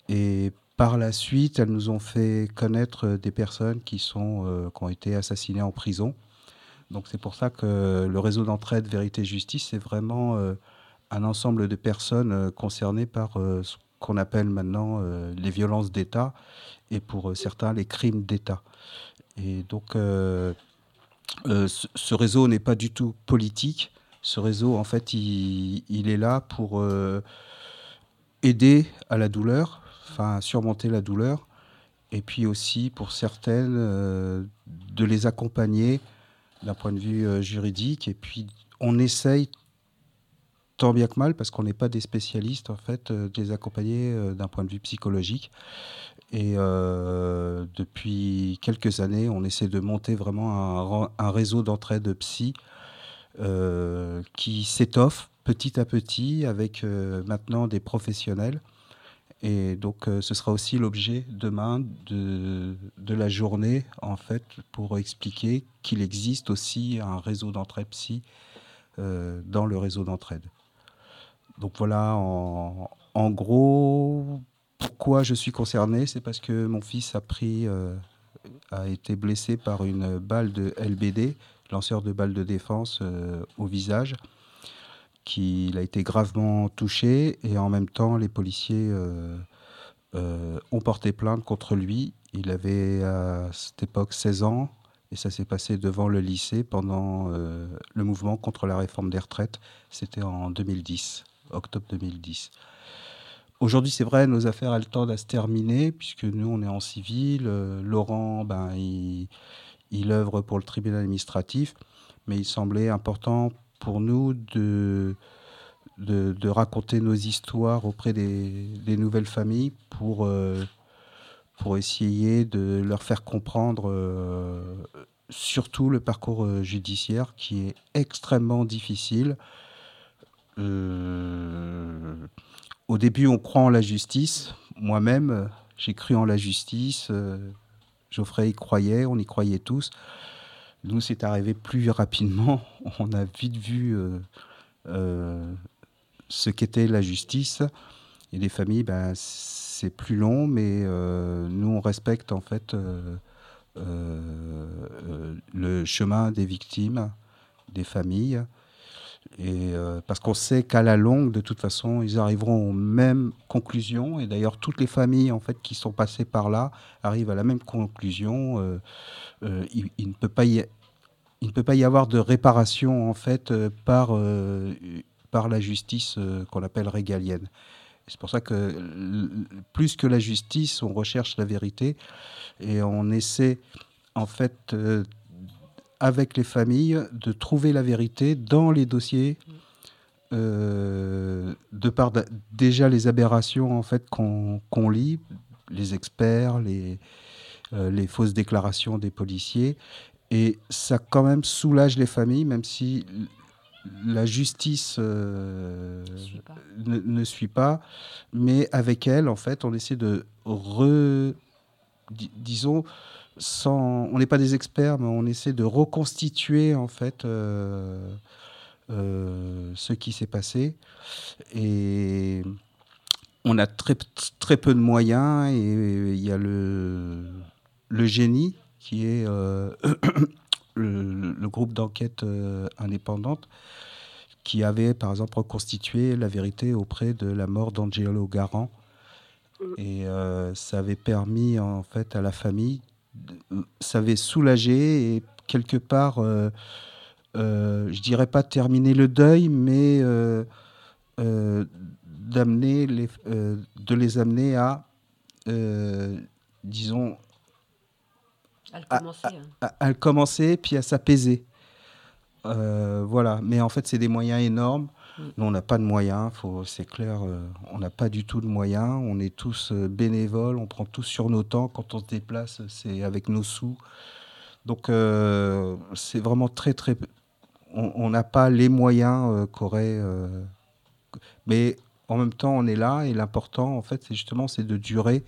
Et par la suite, elles nous ont fait connaître des personnes qui, sont, euh, qui ont été assassinées en prison. Donc c'est pour ça que le réseau d'entraide Vérité Justice, c'est vraiment euh, un ensemble de personnes euh, concernées par ce qu'on appelle maintenant les violences d'État et pour certains les crimes d'État. Et donc ce réseau n'est pas du tout politique. Ce réseau, en fait, il est là pour aider à la douleur, enfin surmonter la douleur, et puis aussi pour certaines euh, de les accompagner d'un point de vue euh, juridique, et puis on essaye tant bien que mal, parce qu'on n'est pas des spécialistes en fait, euh, de les accompagner d'un point de vue psychologique. Et depuis quelques années, on essaie de monter vraiment un, un réseau d'entraide psy qui s'étoffe petit à petit avec maintenant des professionnels et donc, euh, ce sera aussi l'objet demain de, de, la journée, en fait, pour expliquer qu'il existe aussi un réseau d'entraide psy euh, dans le réseau d'entraide. Donc voilà, en, gros, pourquoi je suis concerné, c'est parce que mon fils a pris, euh, a été blessé par une balle de LBD, lanceur de balle de défense, au visage qu'il a été gravement touché et en même temps les policiers euh, euh, ont porté plainte contre lui. Il avait à cette époque 16 ans Et ça s'est passé devant le lycée pendant euh, le mouvement contre la réforme des retraites. C'était en 2010, octobre 2010. Aujourd'hui, c'est vrai, nos affaires, elles tendent à se terminer, puisque nous, on est en civil. Laurent, ben, il, il œuvre pour le tribunal administratif, mais il semblait important pour nous de, de, raconter nos histoires auprès des, nouvelles familles pour, euh, pour essayer de leur faire comprendre euh, surtout le parcours euh, judiciaire qui est extrêmement difficile. Au début, on croit en la justice. Moi-même, j'ai cru en la justice. Geoffrey y croyait, on y croyait tous. Nous, c'est arrivé plus rapidement. On a vite vu euh, euh, ce qu'était la justice. Et les familles, ben, c'est plus long, mais euh, nous, on respecte en fait le chemin des victimes, des familles. Euh, parce qu'on sait qu'à la longue, de toute façon, ils arriveront aux mêmes conclusions. Et d'ailleurs, toutes les familles en fait qui sont passées par là arrivent à la même conclusion. Euh, euh, il, ne peut pas y avoir de réparation en fait par la justice qu'on appelle régalienne. C'est pour ça que plus que la justice, on recherche la vérité et on essaie en fait avec les familles de trouver la vérité dans les dossiers euh, de par déjà les aberrations en fait qu'on lit, les experts, les, euh, les fausses déclarations des policiers. Et ça quand même soulage les familles, même si la justice euh, ne, ne suit pas. Mais avec elle, en fait, on essaie de re... di- disons, on n'est pas des experts, mais on essaie de reconstituer, en fait, euh, euh, ce qui s'est passé. Et on a très, très peu de moyens et il y a le, le génie qui est euh, le, le groupe d'enquête indépendante qui avait par exemple reconstitué la vérité auprès de la mort d'Angelo Garant et ça avait permis en fait à la famille de- ça avait soulagé et quelque part euh, euh, je dirais pas terminer le deuil mais euh, d'amener les, de les amener à, disons, À le commencer, hein. à, à le commencer, puis à s'apaiser. Voilà, mais en fait, c'est des moyens énormes. Nous, on n'a pas de moyens, c'est clair, euh, on n'a pas du tout de moyens. On est tous euh, bénévoles, on prend tous sur nos temps. Quand on se déplace, c'est avec nos sous. Donc, euh, c'est vraiment très, très. On n'a pas les moyens euh, qu'aurait. mais en même temps, on est là et l'important, en fait, c'est justement c'est de durer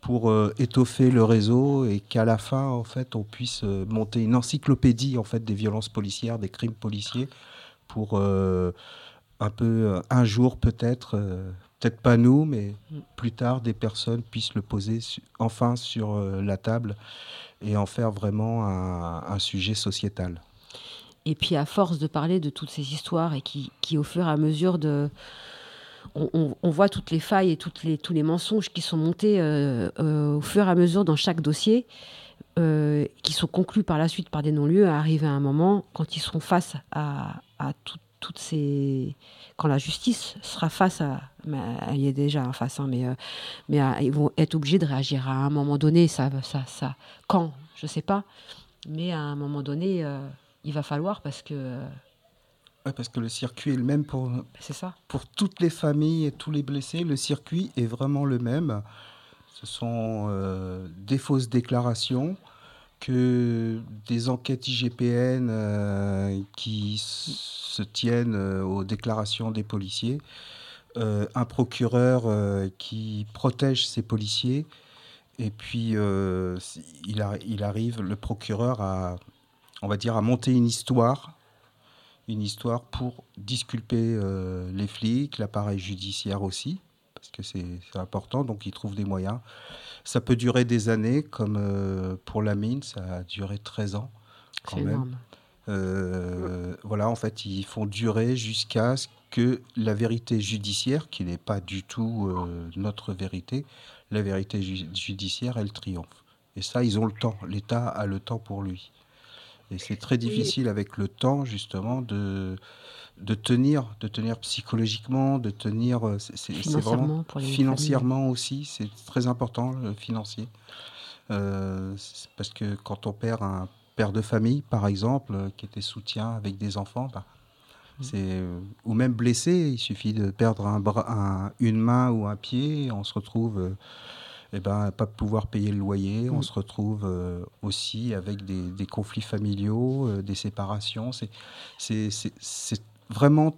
pour étoffer le réseau et qu'à la fin, en fait, on puisse monter une encyclopédie en fait des violences policières, des crimes policiers, pour un peu euh, un jour peut-être, euh, peut-être pas nous, mais plus tard, des personnes puissent le poser su- enfin sur euh, la table et en faire vraiment un, un sujet sociétal. Et puis à force de parler de toutes ces histoires et qui, qui au fur et à mesure de... On, on- on voit toutes les failles et toutes les, tous les mensonges qui sont montés euh, euh, au fur et à mesure dans chaque dossier, euh, qui sont conclus par la suite par des non-lieux, à arriver à un moment, quand ils seront face à, à tout- toutes ces... Quand la justice sera face à... mais elle y est déjà en face, hein, mais, euh, mais euh, ils vont être obligés de réagir à un moment donné. Ça, ça, ça, quand Je sais pas. Mais à un moment donné, euh, il va falloir parce que... Ouais, parce que le circuit est le même pour, c'est ça. pour toutes les familles et tous les blessés. Le circuit est vraiment le même. Ce sont des fausses déclarations, que des enquêtes IGPN euh, qui se tiennent euh, aux déclarations des policiers, euh, un procureur qui protège ses policiers, et puis il, arri- il arrive, le procureur, à, on va dire, à monter une histoire une histoire pour disculper les flics, l'appareil judiciaire aussi, parce que c'est important, donc ils trouvent des moyens. Ça peut durer des années, comme euh, pour la mine, ça a duré 13 ans quand même. énorme. Euh, voilà, en fait, ils font durer jusqu'à ce que la vérité judiciaire, qui n'est pas du tout euh, notre vérité, la vérité ju- judiciaire, elle triomphe. Et ça, ils ont le temps. L'État a le temps pour lui. Et c'est très difficile avec le temps, justement, de, de tenir, de tenir psychologiquement, de tenir. euh, c'est- Financièrement, vraiment pour aussi, c'est très important le financier. Euh, parce que quand on perd un père de famille, par exemple, euh, qui était soutien avec des enfants, bah, Mmh. c'est ou même blessé, il suffit de perdre un bras, un- une main ou un pied, on se retrouve. euh, eh ben, pas pouvoir payer le loyer, on Mm. se retrouve euh, aussi avec des, des conflits familiaux, euh, des séparations. C'est vraiment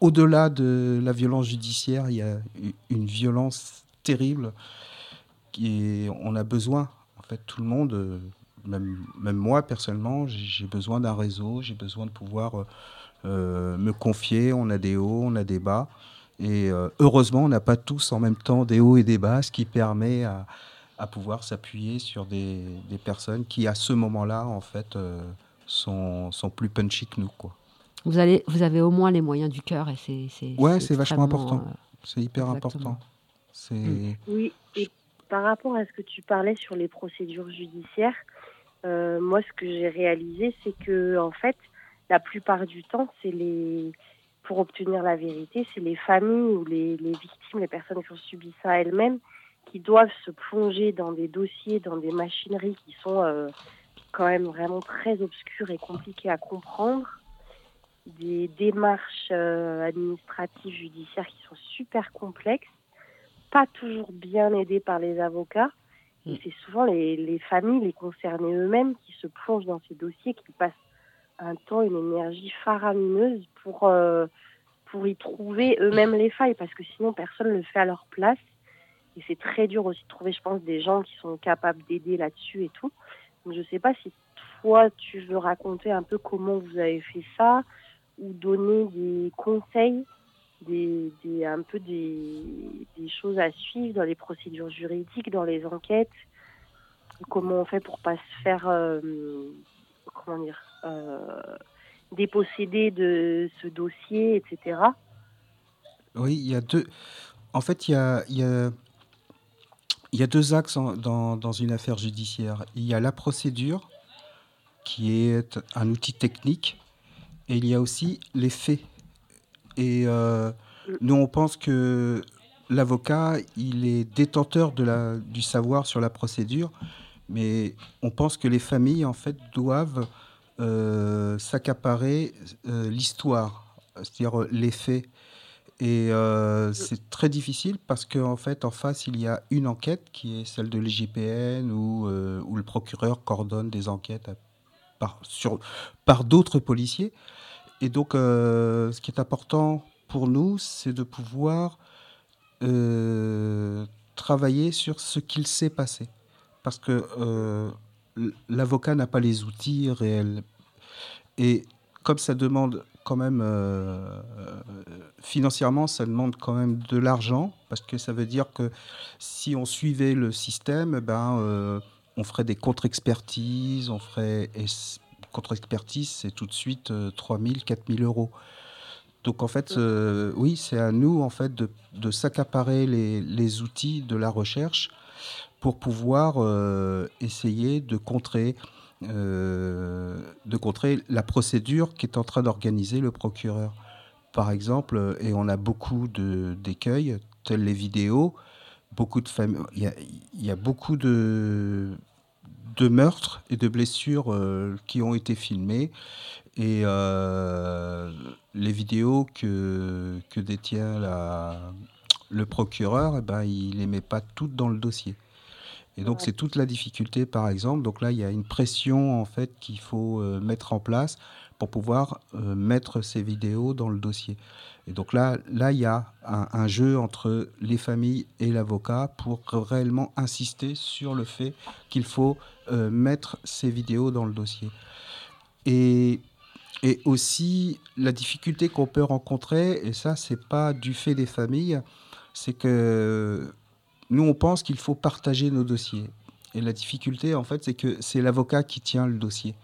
Au-delà de la violence judiciaire, il y a une violence terrible qui. On a besoin, en fait, tout le monde, euh, même, moi personnellement, j'ai besoin d'un réseau, j'ai besoin de pouvoir euh, euh, me confier. On a des hauts, on a des bas. Et heureusement, on n'a pas tous en même temps des hauts et des bas, ce qui permet à, pouvoir s'appuyer sur des, personnes qui, à ce moment-là, en fait, sont, sont plus punchy que nous. Quoi. Vous, allez, vous avez au moins les moyens du cœur et c'est. c'est- Ouais, c'est vachement important. euh, C'est hyper exactement. important. C'est Mm. Oui, et par rapport à ce que tu parlais sur les procédures judiciaires, euh, moi, ce que j'ai réalisé, c'est que, en fait, la plupart du temps, c'est les pour obtenir la vérité, c'est les familles ou les, les victimes, les personnes qui ont subi ça elles-mêmes, qui doivent se plonger dans des dossiers, dans des machineries qui sont euh, quand même vraiment très obscures et compliquées à comprendre, des démarches euh, administratives, judiciaires qui sont super complexes, pas toujours bien aidées par les avocats. Et c'est souvent les, les familles, les concernés eux-mêmes qui se plongent dans ces dossiers, qui passent un temps, une énergie faramineuse pour, euh, pour y trouver eux-mêmes les failles, parce que sinon personne ne le fait à leur place. Et c'est très dur aussi de trouver, je pense, des gens qui sont capables d'aider là-dessus et tout. Donc je ne sais pas si toi, tu veux raconter un peu comment vous avez fait ça, ou donner des conseils, des, un peu des, choses à suivre dans les procédures juridiques, dans les enquêtes. Comment on fait pour pas se faire, euh, comment dire, euh, déposséder de ce dossier, etc. Oui, il y a deux. En fait, il y a, y a, deux axes dans, dans une affaire judiciaire. Il y a la procédure, qui est un outil technique, et il y a aussi les faits. Et euh, nous, on pense que l'avocat, il est détenteur de la, du savoir sur la procédure, mais on pense que les familles, en fait, doivent euh, s'accaparer euh, l'histoire, c'est-à-dire les faits. Et c'est très difficile parce qu'en fait, en face, il y a une enquête qui est celle de l'IGPN où, où le procureur coordonne des enquêtes par, sur, par d'autres policiers. Et donc, euh, ce qui est important pour nous, c'est de pouvoir euh, travailler sur ce qu'il s'est passé. Parce que euh, l'avocat n'a pas les outils réels. Et comme ça demande quand même, financièrement, ça demande quand même de l'argent, parce que ça veut dire que si on suivait le système, ben, on ferait des contre-expertises, on ferait... contre-expertise, c'est tout de suite euh, 3 000, 4 000 euros. Donc en fait, euh, oui, c'est à nous en fait de, s'accaparer les, outils de la recherche pour pouvoir euh, essayer de contrer, euh, de contrer la procédure qu'est en train d'organiser le procureur. Par exemple, et on a beaucoup d'écueils, tels les vidéos, beaucoup de familles, il y a, il y a beaucoup de, de meurtres et de blessures euh, qui ont été filmés. Et euh, les vidéos que, que détient la, le procureur, eh ben, il ne les met pas toutes dans le dossier. Et donc, c'est toute la difficulté, par exemple. Donc là, il y a une pression, en fait, qu'il faut euh, mettre en place pour pouvoir euh, mettre ces vidéos dans le dossier. Et donc là, là il y a un, jeu entre les familles et l'avocat pour réellement insister sur le fait qu'il faut euh, mettre ces vidéos dans le dossier. Et, et aussi, la difficulté qu'on peut rencontrer, et ça, c'est pas du fait des familles, c'est que nous, on pense qu'il faut partager nos dossiers. Et la difficulté, en fait, c'est que c'est l'avocat qui tient le dossier.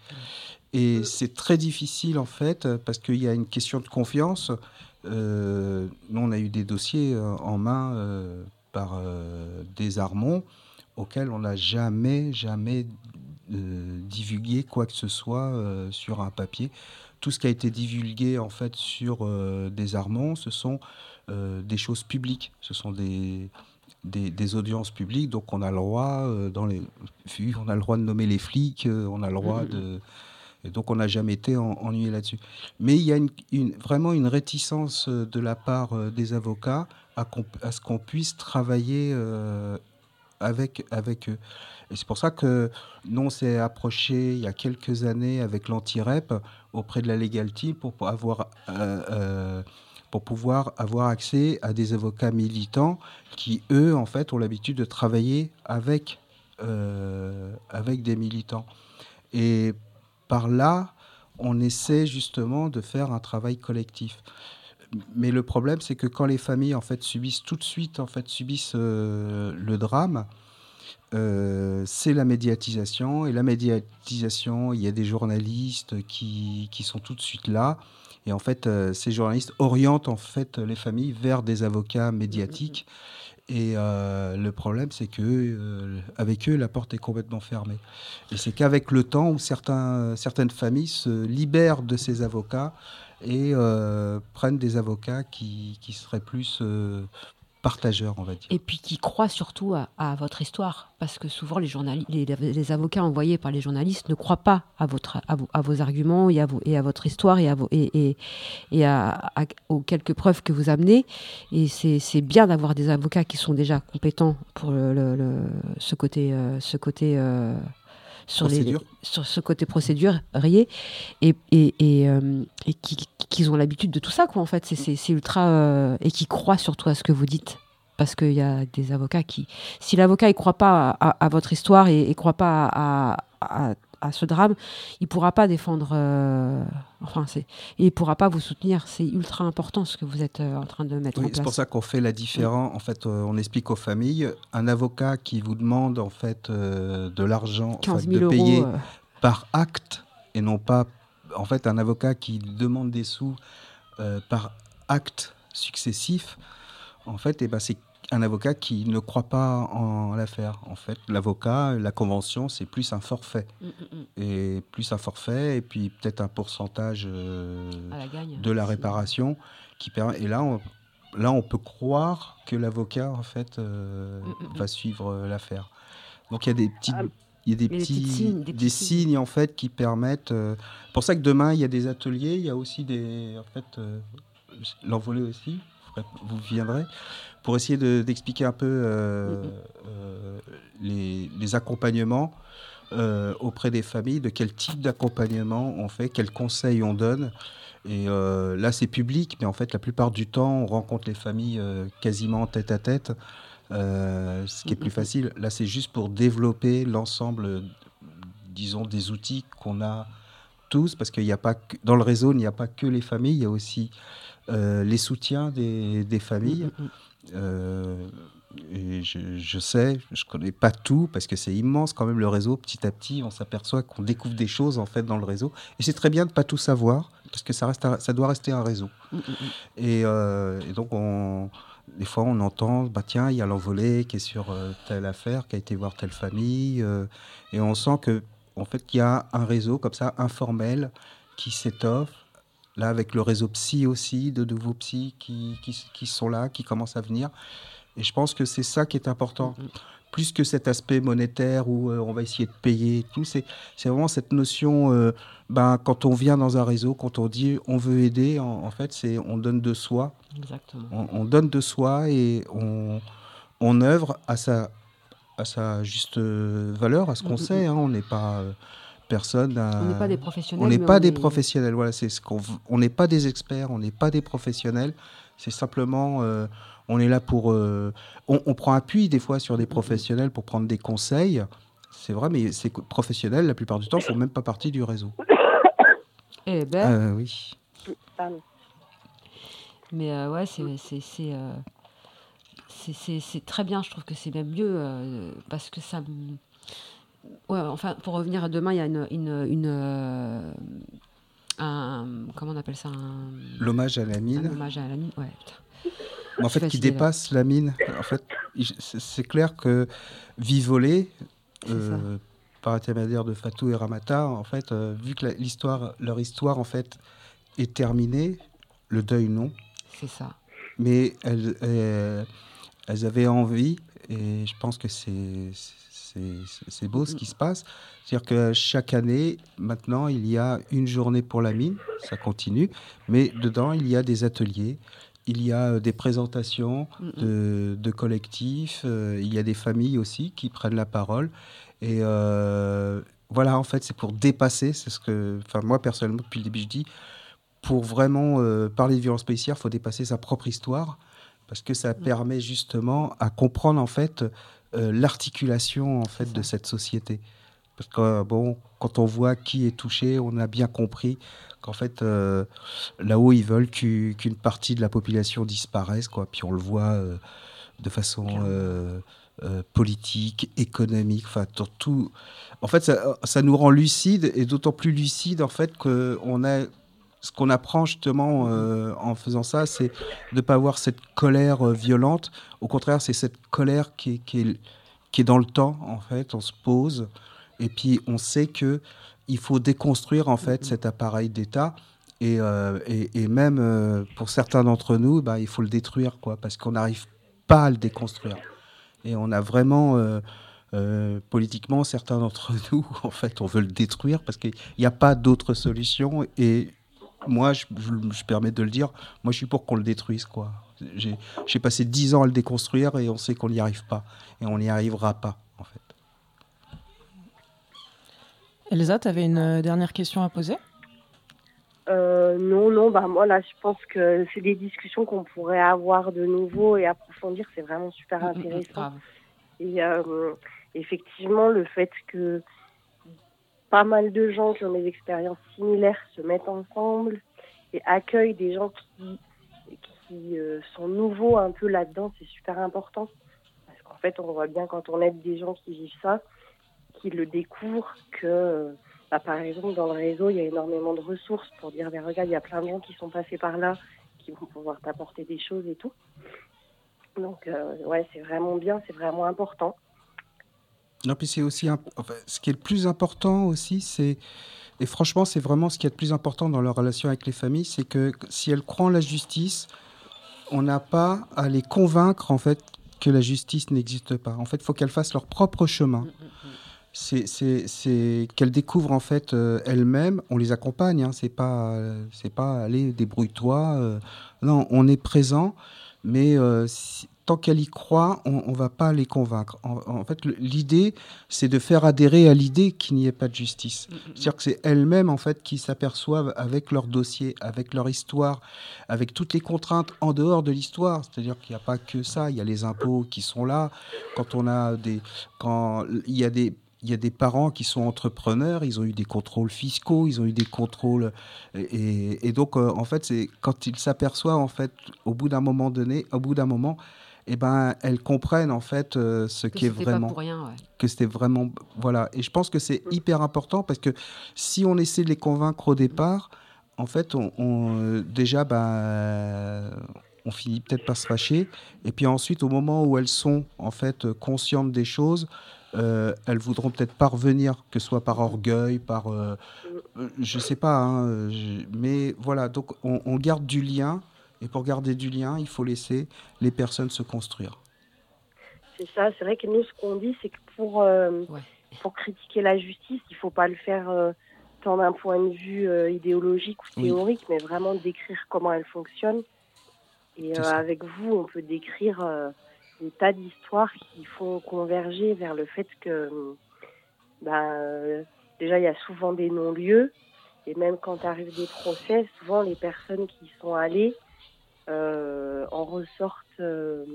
Et c'est très difficile, en fait, parce qu'il y a une question de confiance. Euh, nous, on a eu des dossiers euh, en main euh, par euh, des Armonds auxquels on n'a jamais, jamais euh, divulguer quoi que ce soit euh, sur un papier. Tout ce qui a été divulgué en fait sur euh, des armons, ce sont euh, des choses publiques, ce sont des, des, des audiences publiques, donc on a le droit, euh, dans les, on a le droit de nommer les flics, euh, on a le droit Mhm. de, donc on n'a jamais été en- ennuyé là-dessus. Mais il y a une, vraiment une réticence euh, de la part euh, des avocats à, ce qu'on puisse travailler euh, avec, avec eux. Et c'est pour ça que nous, on s'est approché il y a quelques années avec l'anti-REP auprès de la Legal Team pour, avoir, pour pouvoir avoir accès à des avocats militants qui, eux, en fait, ont l'habitude de travailler avec, avec des militants. Et par là, on essaie justement de faire un travail collectif. Mais le problème, c'est que quand les familles en fait subissent tout de suite en fait subissent euh, le drame, euh, c'est la médiatisation. Et la médiatisation, il y a des journalistes qui, qui sont tout de suite là. Et en fait euh, ces journalistes orientent en fait les familles vers des avocats médiatiques et euh, le problème c'est que euh, avec eux la porte est complètement fermée. Et c'est qu'avec le temps où certaines familles se libèrent de ces avocats et euh, prennent des avocats qui, seraient plus partageurs, on va dire. Et puis qui croient surtout à, votre histoire, parce que souvent les, les, les avocats envoyés par les journalistes ne croient pas à, votre, à, vos, arguments et à, votre histoire et, à aux quelques preuves que vous amenez. Et c'est bien d'avoir des avocats qui sont déjà compétents pour le- ce côté, euh, ce côté euh, sur, les, sur ce côté procédure rayé et, et, et, euh, et qui, qui ont l'habitude de tout ça quoi en fait. C'est- ultra euh, et qui croient surtout à ce que vous dites. Parce qu'il y a des avocats qui si l'avocat il croit pas à, à- à votre histoire et, et croit pas à, à, à ce drame il pourra pas défendre euh, enfin c'est et il pourra pas vous soutenir c'est ultra important ce que vous êtes euh, en train de mettre Oui, en c'est place pour ça qu'on fait la différence. En fait, euh, on explique aux familles un avocat qui vous demande en fait de l'argent, 15 enfin, 000 de euros, payer par acte et non pas, en fait, un avocat qui demande des sous par acte successif. En fait, eh ben, c'est un avocat qui ne croit pas en l'affaire. En fait, l'avocat, la convention, c'est plus un forfait. Mm, mm, mm. Et plus un forfait, et puis peut-être un pourcentage euh, À la gagne. de la réparation qui permet. Et là, on, là, on peut croire que l'avocat, en fait, euh, va suivre euh, l'affaire. Donc il y a des petites. Il y a des petits, signes, des des petits signes, signes. en fait qui permettent. euh, pour ça que demain il y a des ateliers, il y a aussi des en fait euh, l'envolée aussi. Vous viendrez pour essayer de- d'expliquer un peu euh, euh, les, les accompagnements euh, auprès des familles, de quel type d'accompagnement on fait, quels conseils on donne. Et là, c'est public, mais en fait, la plupart du temps, on rencontre les familles quasiment tête à tête, ce qui est plus facile. Là, c'est juste pour développer l'ensemble, disons, des outils qu'on a tous, parce qu'il n'y a pas que, dans le réseau, il n'y a pas que les familles, il y a aussi euh, les soutiens des, des familles. Euh, et je, je sais, je connais pas tout parce que c'est immense quand même le réseau. Petit à petit, on s'aperçoit qu'on découvre des choses en fait dans le réseau. Et c'est très bien de pas tout savoir parce que ça reste, un- ça doit rester un réseau. Mm, Et, euh, et donc on, des fois on entend, bah tiens, il y a l'envolée qui est sur euh, telle affaire, qui a été voir telle famille, euh, et on sent que en fait qu'il y a un réseau comme ça informel qui s'étoffe. Là, avec le réseau psy aussi, de nouveaux psys qui, qui, qui sont là, qui commencent à venir. Et je pense que c'est ça qui est important. Plus que cet aspect monétaire où euh, on va essayer de payer et tout, c'est vraiment cette notion, euh, ben, quand on vient dans un réseau, quand on dit on veut aider, en, en fait, c'est on donne de soi. Exactement. On, on donne de soi et on, on œuvre à sa, à sa juste euh, valeur, à ce qu'on Mm, mm, sait. hein. on n'est pas euh, personne. à- On n'est pas des professionnels, On n'est pas on des est- professionnels. Voilà, c'est ce qu'on. On n'est pas des experts. On n'est pas des professionnels. C'est simplement. euh, on est là pour. euh, on, on prend appui des fois sur des professionnels pour prendre des conseils. C'est vrai, mais ces professionnels, la plupart du temps, font même pas partie du réseau. Eh ben, Euh, oui. Pardon. Mais euh, ouais, c'est c'est c'est euh, c'est- c'est- c'est très bien. Je trouve que c'est même mieux euh, parce que ça. me- Ouais, enfin, pour revenir à demain, il y a une une, une euh, un comment on appelle ça un, L'hommage à la mine. hommage à la mine. Ouais. putain. Mais en fait, qui là. dépasse la mine. En fait, c'est clair que Vivolet, euh, par intermédiaire de Fatou et Ramata, en fait, euh, vu que l'histoire, leur histoire en fait est terminée, le deuil non. C'est ça. Mais elles, elles, elles avaient envie, et je pense que c'est c'est beau ce qui se passe. C'est-à-dire que chaque année, maintenant, il y a une journée pour la mine, ça continue, mais dedans, il y a des ateliers, il y a euh, des présentations de, de collectifs, euh, il y a des familles aussi qui prennent la parole. Et euh, voilà, en fait, c'est pour dépasser, c'est ce que, enfin, moi personnellement, depuis le début, je dis, pour vraiment euh, parler de violence policière, il faut dépasser sa propre histoire, parce que ça permet justement à comprendre, en fait, euh, l'articulation, en fait, de cette société. Parce que, euh, bon, quand on voit qui est touché, on a bien compris qu'en fait, euh, là-haut, ils veulent qu'u- qu'une partie de la population disparaisse, quoi. Puis on le voit euh, de façon euh, euh, politique, économique, enfin, tout. En fait, ça, ça nous rend lucide et d'autant plus lucide, en fait, qu'on a. Ce qu'on apprend justement euh, en faisant ça, c'est de ne pas avoir cette colère euh, violente. Au contraire, c'est cette colère qui est, qui, est, dans le temps, en fait. On se pose et puis on sait que il faut déconstruire en fait cet appareil d'État. Et, euh, et, même pour certains d'entre nous, bah, il faut le détruire, quoi, parce qu'on n'arrive pas à le déconstruire. Et on a vraiment, politiquement, certains d'entre nous, en fait, on veut le détruire parce qu'il n'y a pas d'autre solution. Et moi, je, je, je permets de le dire, moi, je suis pour qu'on le détruise, quoi. J'ai passé dix ans à le déconstruire et on sait qu'on n'y arrive pas. Et on n'y arrivera pas, en fait. Elsa, tu avais une euh, dernière question à poser? Euh, non, non, bah moi là, je pense que c'est des discussions qu'on pourrait avoir de nouveau et approfondir. C'est vraiment super intéressant. Et euh, effectivement, le fait que pas mal de gens qui ont des expériences similaires se mettent ensemble et accueillent des gens qui, euh, sont nouveaux un peu là-dedans, c'est super important. Parce qu'en fait, on voit bien quand on aide des gens qui vivent ça, qui le découvrent, que euh, bah, par exemple, dans le réseau, il y a énormément de ressources pour dire, mais regarde, il y a plein de gens qui sont passés par là, qui vont pouvoir t'apporter des choses et tout. Donc, euh, ouais, c'est vraiment bien, c'est vraiment important. Non, puis c'est aussi un- enfin, ce qui est le plus important aussi, c'est et franchement, c'est vraiment ce qui est le plus important dans leur relation avec les familles, c'est que si elles croient en la justice, on n'a pas à les convaincre en fait que la justice n'existe pas. En fait, il faut qu'elles fassent leur propre chemin. C'est- qu'elles découvrent en fait euh, elles-mêmes. On les accompagne. Hein, c'est pas c'est pas allez débrouille-toi. euh, non, on est présent, mais euh, tant qu'elles y croient, on, on va pas les convaincre. En, en fait, l'idée, c'est de faire adhérer à l'idée qu'il n'y ait pas de justice. C'est-à-dire que c'est elles-mêmes en fait qui s'aperçoivent avec leur dossier, avec leur histoire, avec toutes les contraintes en dehors de l'histoire. C'est-à-dire qu'il n'y a pas que ça. Il y a les impôts qui sont là. Quand on a des, quand il y a des il y a des parents qui sont entrepreneurs, ils ont eu des contrôles fiscaux, ils ont eu des contrôles et, et donc euh, en fait c'est quand ils s'aperçoivent en fait au bout d'un moment donné, au bout d'un moment, eh ben elles comprennent en fait euh, ce Que qui est c'était pas vraiment pour rien, ouais. que c'était vraiment voilà et je pense que c'est hyper important parce que si on essaie de les convaincre au départ, en fait on, on, euh, déjà bah on finit peut-être par se fâcher et puis ensuite au moment où elles sont en fait conscientes des choses euh, elles voudront peut-être pas revenir, que ce soit par orgueil, par, euh, euh, je sais pas, hein, je- mais voilà. Donc on, on garde du lien, et pour garder du lien, il faut laisser les personnes se construire. C'est ça, c'est vrai que nous, ce qu'on dit, c'est que pour, euh, pour critiquer la justice, il faut pas le faire euh, tant d'un point de vue euh, idéologique ou Oui. théorique, mais vraiment décrire comment elle fonctionne. Et euh, avec vous, on peut décrire euh, des tas d'histoires qui font converger vers le fait que, euh, déjà, il y a souvent des non-lieux. Et même quand arrivent des procès, souvent les personnes qui sont allées en ressortent euh,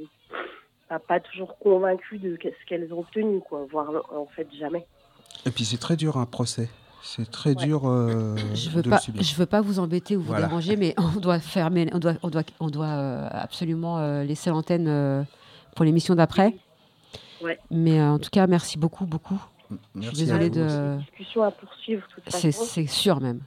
pas- pas toujours convaincues de ce qu'elles ont obtenu, quoi, voire en fait jamais. Et puis c'est très dur un procès. C'est très dur euh, Je veux de pas, je veux pas vous embêter ou vous Voilà. déranger, mais on doit fermer, on doit, on doit, on doit euh, absolument euh, laisser l'antenne euh, pour l'émission d'après. Ouais. Mais euh, en tout cas, merci beaucoup, beaucoup. je suis désolée à vous de. Discussion à poursuivre, C'est sûr même.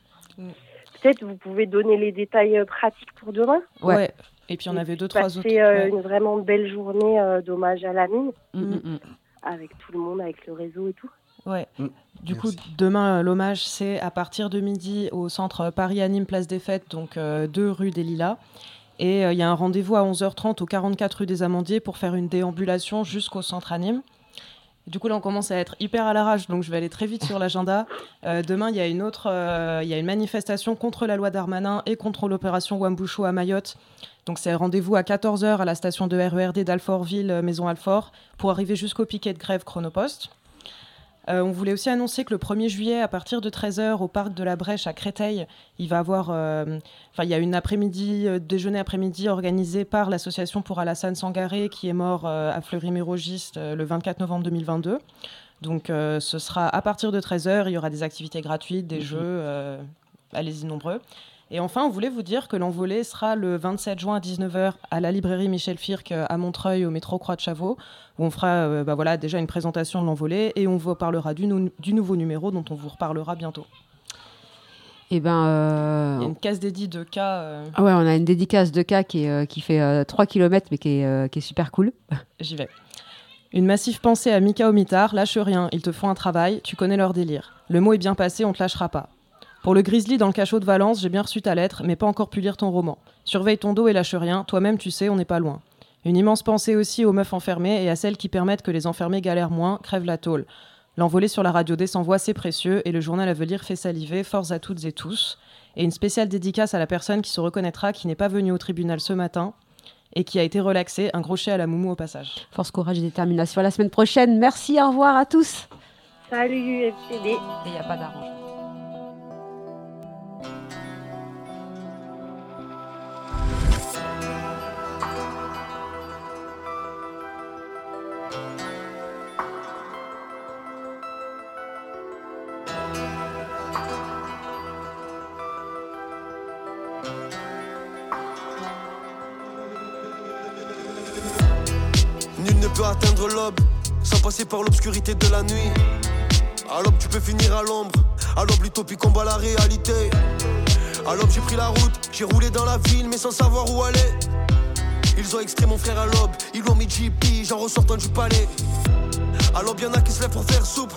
Peut-être vous pouvez donner les détails euh, pratiques pour demain. Ouais. Et puis on avait deux, trois autres. euh, ouais. une vraiment belle journée euh, d'hommage à la mine, Mm, mm, mm. avec tout le monde, avec le réseau et tout. Ouais. Mm. Du coup, demain, euh, l'hommage, c'est à partir de midi au centre Paris Anime Place des Fêtes, donc 2 rue des Lilas. Et euh, il y a un rendez-vous à 11h30 au 44 rue des Amandiers pour faire une déambulation jusqu'au centre Anime. Du coup, là, on commence à être hyper à l'arrache, donc je vais aller très vite sur l'agenda. Euh, demain, il y a une autre, euh, il y a une manifestation contre la loi Darmanin et contre l'opération Wambusho à Mayotte. Donc, c'est rendez-vous à 14h à la station de RERD d'Alfortville, euh, Maison Alfort, pour arriver jusqu'au piquet de grève Chronopost. Euh, on voulait aussi annoncer que le 1er juillet, à partir de 13h, au parc de la Brèche à Créteil, il va avoir, euh, enfin, il y a une après-midi, euh, déjeuner après-midi organisé par l'association pour Alassane Sangaré, qui est mort à Fleury-Mérogis le 24 novembre 2022. Donc, ce sera à partir de 13h. Il y aura des activités gratuites, des jeux, euh, allez-y nombreux. Et enfin, on voulait vous dire que l'envolée sera le 27 juin à 19h à la librairie Michel Firck euh, à Montreuil, au métro Croix de Chavaux, où on fera euh, bah voilà, déjà une présentation de l'envolée et on vous parlera du, nou- du nouveau numéro dont on vous reparlera bientôt. Et ben, euh, Il y a une case dédiée de cas. euh, ah ouais, on a une dédicace de cas qui, est, qui fait euh, 3 km, mais qui est, qui est super cool. J'y vais. Une massive pensée à Mika Omitar, lâche rien, ils te font un travail, tu connais leur délire. Le mot est bien passé, on te lâchera pas. Pour le Grizzly dans le cachot de Valence, j'ai bien reçu ta lettre, mais pas encore pu lire ton roman. Surveille ton dos et lâche rien, toi-même tu sais, on n'est pas loin. Une immense pensée aussi aux meufs enfermées et à celles qui permettent que les enfermés galèrent moins, crèvent la tôle. L'envolée sur la radio D sans voix, c'est précieux, et le journal à venir fait saliver, force à toutes et tous. Et une spéciale dédicace à la personne qui se reconnaîtra, qui n'est pas venue au tribunal ce matin, et qui a été relaxée, un crochet à la moumou au passage. Force, courage et détermination. À la semaine prochaine. Merci, au revoir à tous. Salut FCD. Et il n'y a pas d'arrangement. L'aube sans passer par l'obscurité de la nuit. À tu peux finir à l'ombre. À l'utopie combat la réalité. À j'ai pris la route, j'ai roulé dans la ville, mais sans savoir où aller. Ils ont extrait mon frère à l'aube, ils l'ont mis JP, j'en ressortant du palais. À l'aube, y'en a qui se lèvent pour faire soupe.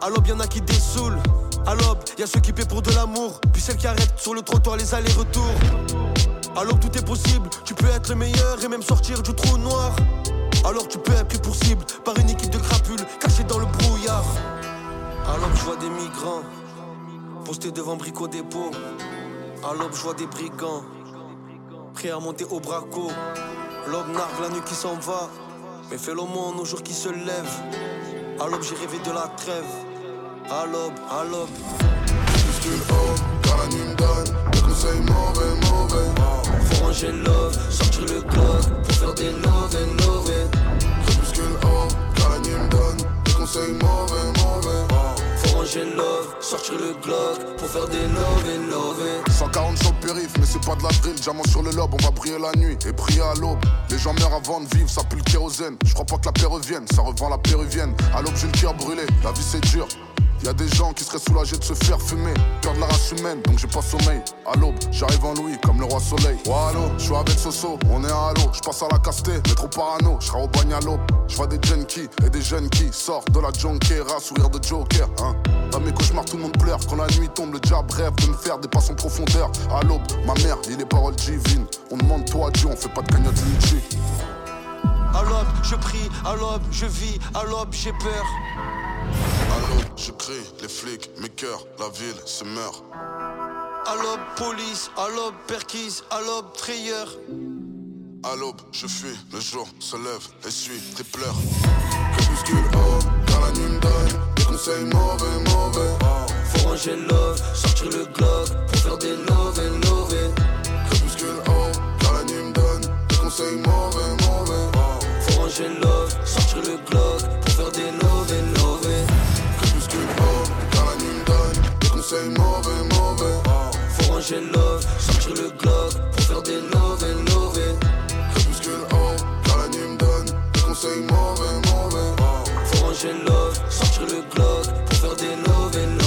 À l'aube, y'en a qui dessoulent. À l'aube, y'a ceux qui paient pour de l'amour, puis celles qui arrêtent sur le trottoir les allers-retours. À l'aube, tout est possible, tu peux être le meilleur et même sortir du trou noir. Alors tu peux être pris pour cible par une équipe de crapules cachée dans le brouillard. L'aube, je vois des migrants postés devant Brico Dépôt. À l'aube, je vois des brigands prêts à monter au braco. L'aube nargue la nuit qui s'en va, mais fait l'aumône au jour qui se lève. À l'aube, j'ai rêvé de la trêve. À l'aube, à l'aube. Crépuscule haut, car la nuit me donne des conseils mauvais, mauvais. Faut ranger love, sortir le pour faire des love. Conseils mauvais, mauvais. Faut ranger love, sortir le Glock pour faire des love and love. 140 sur le périph, mais c'est pas de la drill. Diamant sur le lobe, on va briller la nuit et briller à l'aube. Les gens meurent avant de vivre, ça pue le kérosène. Je crois pas que la paix revienne, ça revend la péruvienne. À l'aube, j'ai le cœur brûlé, la vie c'est dur. Y a des gens qui seraient soulagés de se faire fumer. Peur de la race humaine, donc j'ai pas sommeil. À l'aube, j'arrive en Louis comme le roi soleil. Allô, je suis avec Soso, on est à l'eau. Je passe à la casté, mais trop parano. Je serai au bagne à l'aube. Je vois des junkies et des jeunes qui sortent de la junkiera, sourire de Joker. Hein. Dans mes cauchemars, tout le monde pleure. Quand la nuit tombe, le diable rêve de me faire des passes en profondeur. À l'aube, ma mère lit les paroles divines. On demande toi Dieu, on fait pas de cagnotte Nietzsche. À l'aube, je prie, à l'aube, je vis, à l'aube, j'ai peur. À l'aube, je crie, les flics, mes cœurs, la ville se meurt. À l'aube, police, à l'aube, perquise, à l'aube, frayeur. À l'aube, je fuis, le jour se lève, essuie tes pleurs. Crépuscule haut, car la nuit me donne des conseils mauvais, mauvais. Faut ranger love, sortir le Glock pour faire des love and love. Crépuscule haut, car la nuit me donne des conseils mauvais, mauvais j'ai love, chercherai le Glock pour faire des love et love. Que plus que love, car la nuit donne des conseils mauvais, mauvais. Faut ranger love, chercherai le Glock pour faire des love et love. Que plus que love, car la nuit me donne des conseils mauvais, mauvais. Faut ranger love, chercherai le Glock pour faire des love et love.